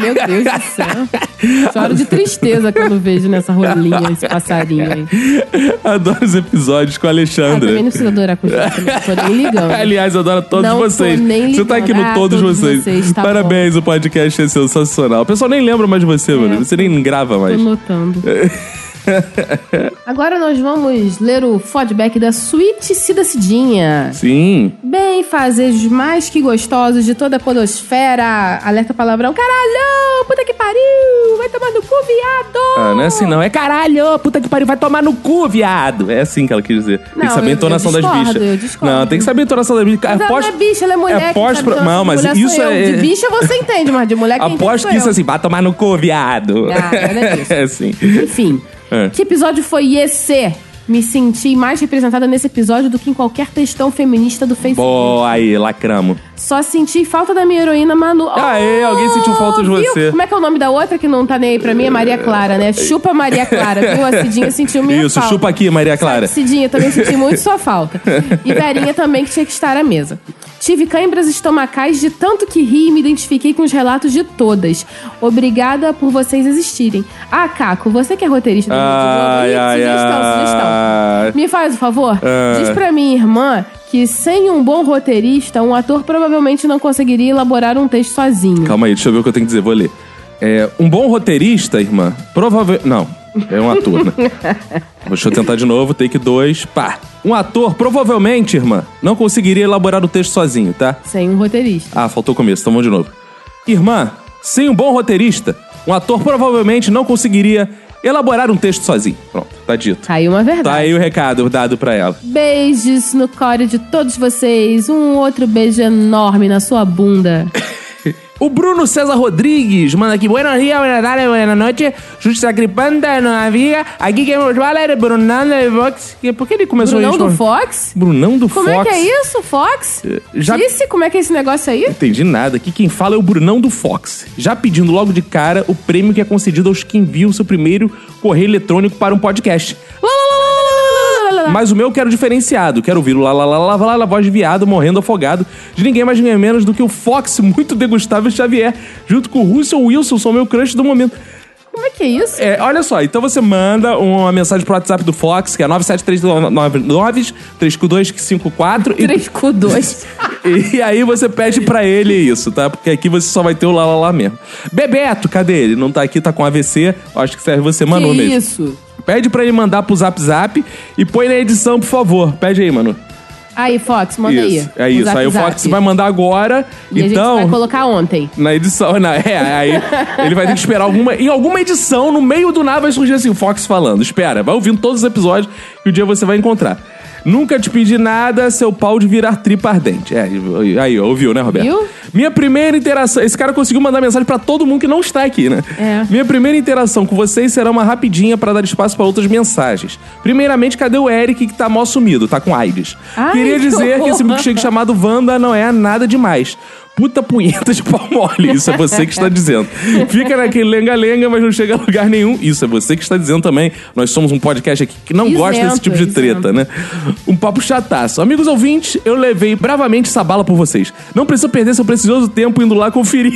Meu Deus do céu. Choro de tristeza quando vejo nessa rolinha esse passarinho aí. [laughs] Adoro os episódios com a Ah, Alexandra. também não precisa com gente, também não tô nem ligando. [laughs] Aliás, eu adoro todos Não tô vocês. nem Você tá aqui no. Ah, Todos, todos vocês. vocês, tá Parabéns, o podcast é sensacional. O pessoal nem lembra mais de você, mano. Você nem grava mais. Tô notando. [laughs] [laughs] Agora nós vamos ler o feedback da Suíte Cida Cidinha. Sim. Bem, fazejos mais que gostosos de toda a podosfera. Alerta palavrão. Caralho, puta que pariu. Vai tomar no cu, viado. Ah, não é assim, não. É caralho, puta que pariu, vai tomar no cu, viado. É assim que ela quis dizer. tem Não, que saber a entonação eu das discordo, bichas. discordo. Não, tem que saber a entonação das bichas. Mas ela Aposto- não é bicha, ela é mulher. É pós... sabe Não, mas isso é... De bicha você entende, mas de mulher quem Aposto que isso é eu. assim, vai tomar no cu, viado. Ah, [laughs] é assim. Enfim, É. que episódio foi esse? Me senti mais representada nesse episódio do que em qualquer textão feminista do Facebook. Boa, aí, lacramo. Só senti falta da minha heroína Manu. Aê, alguém sentiu falta de viu? você. Como é que é o nome da outra que não tá nem aí pra mim? É Maria Clara, né? Chupa Maria Clara, viu? A Cidinha sentiu minha Isso, falta. chupa aqui, Maria Clara. Cidinha, também senti muito sua falta. [laughs] E Verinha também, que tinha que estar à mesa. Tive câimbras estomacais de tanto que ri e me identifiquei com os relatos de todas. Obrigada por vocês existirem. Ah, Caco, você que é roteirista do Globo, Ai, ai, sugestão, ai. sugestão. Me faz o favor, Ah. diz pra minha irmã que sem um bom roteirista, um ator provavelmente não conseguiria elaborar um texto sozinho. Calma aí, deixa eu ver o que eu tenho que dizer, vou ler. É, um bom roteirista, irmã, provavelmente... Não, é um ator, né? [laughs] Deixa eu tentar de novo, take dois, pá. Um ator, provavelmente, irmã, não conseguiria elaborar o texto sozinho, tá? Sem um roteirista. Ah, faltou o começo, então vamos de novo. Irmã, sem um bom roteirista, um ator provavelmente não conseguiria elaborar um texto sozinho. Pronto, tá dito. Tá aí uma verdade. Tá aí o recado dado pra ela. Beijos no core de todos vocês. Um outro beijo enorme na sua bunda. [laughs] O Bruno César Rodrigues manda aqui. Buenos dias, buenas tardes, buenas noches. Justa Cripanta, não amiga. Aqui quem nos fala é Brunão do Fox. Por que ele começou Brunão isso? do Fox? Brunão do Como Fox. é que é isso, Fox? já- Disse como é que é esse negócio aí? Entendi nada. Aqui quem fala é o Brunão do Fox. Já pedindo logo de cara o prêmio que é concedido aos que enviam seu primeiro correio eletrônico para um podcast. Lá, lá, lá, lá, lá. Mas o meu eu quero diferenciado. Quero ouvir o lá, lá, lá, lá, lá, lá, voz de viado morrendo afogado de ninguém mais ninguém menos do que o Fox, [laughs] muito degustável Xavier, junto com o Russell Wilson, são meu crush do momento. Como é que é isso? É, olha só, então você manda uma mensagem pro WhatsApp do Fox, que é 97399-35254 e 3 com 2. e aí você pede pra ele isso, tá? Porque aqui você só vai ter o lá lá lá mesmo. Bebeto, cadê ele? Não tá aqui, tá com AVC. Acho que serve você, Manu, que mesmo. isso? Pede pra ele mandar pro Zap Zap e põe na edição, por favor. Pede aí, Manu. Aí, Fox, manda isso. aí. É isso. zap aí o. Fox vai mandar agora. E então. a gente vai colocar ontem. Na edição, na, é, aí [laughs] ele vai ter que esperar alguma. Em alguma edição, no meio do nada, vai surgir assim, o Fox falando. Espera, vai ouvindo todos os episódios que o dia você vai encontrar. Nunca te pedi nada, seu pau de virar tripa ardente. É, aí, ouviu, né, Roberto? Viu? Minha primeira interação. Esse cara conseguiu mandar mensagem pra todo mundo que não está aqui, né? É. Minha primeira interação com vocês será uma rapidinha pra dar espaço pra outras mensagens. Primeiramente, cadê o Eric que tá mal sumido? Tá com AIDS. Ai, Queria que dizer que esse horror. milkshake chamado Wanda não é nada demais. Puta punheta de pau mole. Isso é você que está dizendo. Fica naquele lenga-lenga, mas não chega a lugar nenhum. Isso é você que está dizendo também. Nós somos um podcast aqui que não Isento, gosta desse tipo de treta, isento. né? Um papo chataço. Amigos ouvintes, eu levei bravamente essa bala por vocês. Não precisa perder seu precioso tempo indo lá conferir.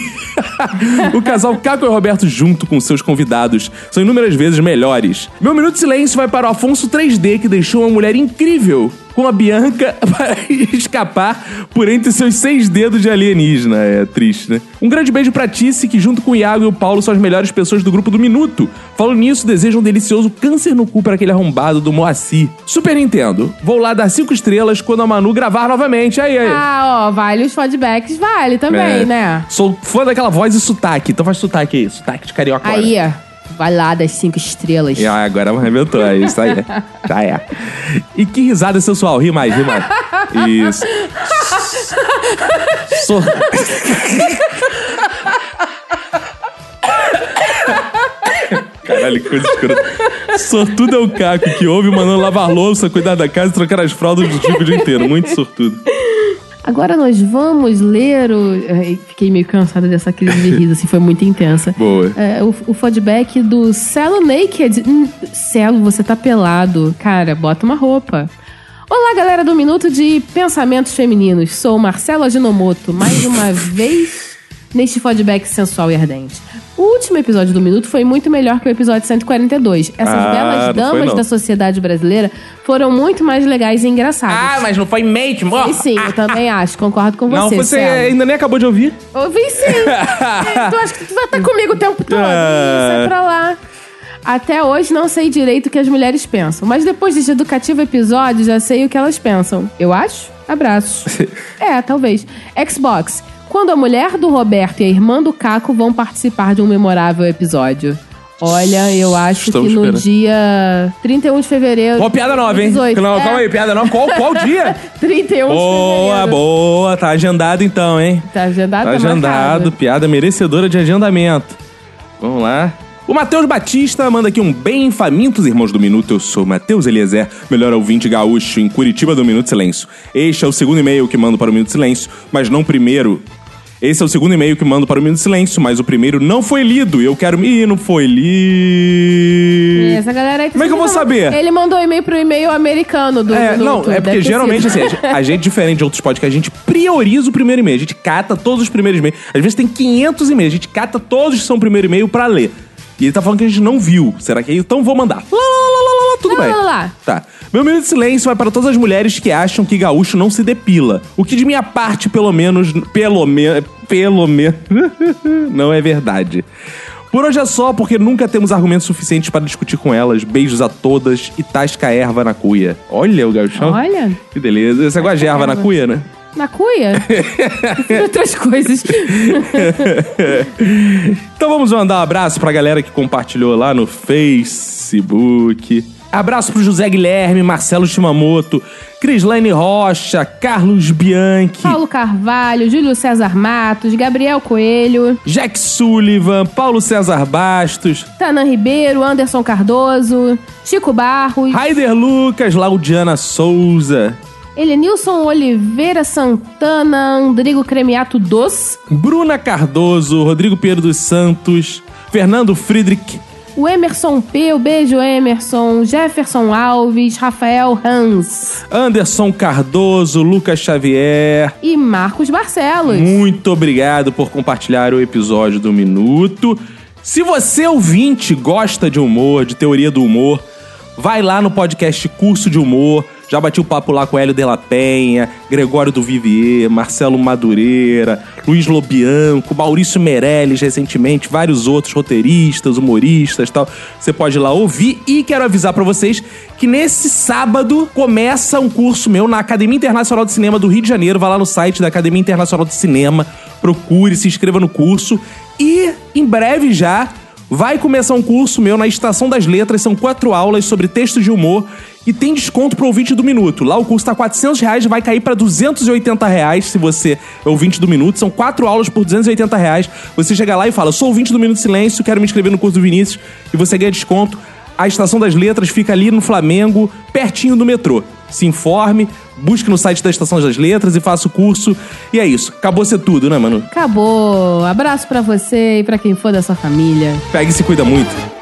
[laughs] o casal Caco e Roberto, junto com seus convidados, são inúmeras vezes melhores. Meu minuto de silêncio vai para o Afonso 3D, que deixou uma mulher incrível com a Bianca [laughs] para escapar por entre seus seis dedos de alienígena. É triste, né? Um grande beijo pra Tice, que junto com o Iago e o Paulo são as melhores pessoas do grupo do Minuto. Falando nisso, desejo um delicioso câncer no cu para aquele arrombado do Moacir. Super Nintendo, vou lá dar cinco estrelas quando a Manu gravar novamente. Aí, aí. Ah, ó, vale os feedbacks, vale também, É. né? Sou fã daquela voz e sotaque. Então faz sotaque aí, sotaque de carioca. Aí, ó, vai lá das cinco estrelas. E, ah, agora arrebentou, é isso aí. [laughs] Já é. E que risada sensual. Ri mais, ri mais. Isso. Sor... Caralho, que coisa escura. Sortudo é o Caco que ouve mandando lavar louça, cuidar da casa e trocar as fraldas do tipo o dia inteiro. Muito sortudo. Agora nós vamos ler o. Ai, Fiquei meio cansada dessa crise de riso, assim, foi muito intensa. [laughs] Boa. É, o, o feedback do Celo Naked. Hum, Celo, você tá pelado. Cara, bota uma roupa. Olá, galera do Minuto de Pensamentos Femininos. Sou Marcelo Aginomoto, mais uma [laughs] vez neste feedback sensual e ardente. O último episódio do Minuto foi muito melhor que o episódio 142. Essas Ah, belas não foi, damas não. da sociedade brasileira foram muito mais legais e engraçadas. Ah, mas não foi mesmo? E sim, eu também acho, concordo com você. Não, você Celo. ainda nem acabou de ouvir. Ouvi sim. [laughs] Tu acha que tu vai estar comigo o tempo todo? Ah. É pra lá. Até hoje não sei direito o que as mulheres pensam, mas depois deste educativo episódio já sei o que elas pensam. Eu acho? Abraços. [laughs] é, talvez. Xbox. Quando a mulher do Roberto e a irmã do Caco vão participar de um memorável episódio. Olha, eu acho Estamos que no esperando. dia 31 de fevereiro. Qual piada nova, hein? 18. Não, É, calma aí, piada nova. Qual, qual dia? [laughs] 31 de Boa, fevereiro. boa. Tá agendado então, hein? Tá agendado? Tá Tá agendado. marcado. Piada merecedora de agendamento. Vamos lá. O Matheus Batista manda aqui um bem famintos, irmãos do Minuto. Eu sou Matheus Eliezer, melhor ouvinte gaúcho em Curitiba do Minuto Silêncio. Este é o segundo e-mail que mando para o Minuto Silêncio, mas não primeiro. Esse é o segundo e-mail que mando para o Minuto Silêncio, mas o primeiro não foi lido. E eu quero. Ih, não foi lido. Essa galera aí Como é que eu vou saber? Ele mandou e-mail pro e-mail americano do É, não, é porque geralmente, assim, a gente- diferente de outros podcasts, a gente prioriza o primeiro e-mail. A gente cata todos os primeiros e-mails. Às vezes tem 500 e-mails, a gente cata todos que são o primeiro e-mail pra ler. E ele tá falando que a gente não viu. Será que é? Então vou mandar. Lá, lá, lá, tudo Lá, bem. lá, lá. Tá. Meu minuto de silêncio vai para todas as mulheres que acham que gaúcho não se depila. O que de minha parte, pelo menos, pelo menos, pelo menos, [laughs] não é verdade. Por hoje é só, porque nunca temos argumentos suficientes para discutir com elas. Beijos a todas e tasca a erva na cuia. Olha o gauchão. Olha. Que beleza. Você gosta de erva na cuia, né? Na cuia? [laughs] Outras coisas. [laughs] Então vamos mandar um abraço pra galera que compartilhou lá no Facebook. Abraço pro José Guilherme, Marcelo Shimamoto, Crislane Rocha, Carlos Bianchi, Paulo Carvalho, Júlio César Matos, Gabriel Coelho, Jack Sullivan, Paulo César Bastos, Tanan Ribeiro, Anderson Cardoso, Chico Barros, Raider Lucas, Laudiana Souza, Elenilson Oliveira Santana, Andrigo Cremiato Dos, Bruna Cardoso, Rodrigo Pedro dos Santos, Fernando Friedrich, o Emerson P, o beijo Emerson, Jefferson Alves, Rafael Hans Anderson Cardoso, Lucas Xavier, e Marcos Barcelos. Muito obrigado por compartilhar o episódio do Minuto. Se você, ouvinte, gosta de humor, de teoria do humor, vai lá no podcast Curso de Humor. Já bati o papo lá com Hélio de la Penha, Gregório do Vivier, Marcelo Madureira, Luiz Lobianco, Maurício Meirelles recentemente, vários outros roteiristas, humoristas tal. Você pode ir lá ouvir e quero avisar pra vocês que nesse sábado começa um curso meu na Academia Internacional de Cinema do Rio de Janeiro. Vai lá no site da Academia Internacional de Cinema, procure, se inscreva no curso. E em breve já vai começar um curso meu na Estação das Letras. São quatro aulas sobre textos de humor e tem desconto pro ouvinte do Minuto. Lá o curso tá 400 reais, vai cair pra 280 reais se você é ouvinte do Minuto. São quatro aulas por 280 reais. Você chega lá e fala, sou ouvinte do Minuto Silêncio, quero me inscrever no curso do Vinícius. E você ganha desconto. A Estação das Letras fica ali no Flamengo, pertinho do metrô. se informe, busque no site da Estação das Letras e faça o curso. E é isso. Acabou ser tudo, né, mano? Acabou. Abraço pra você e pra quem for da sua família. Pega e se cuida muito.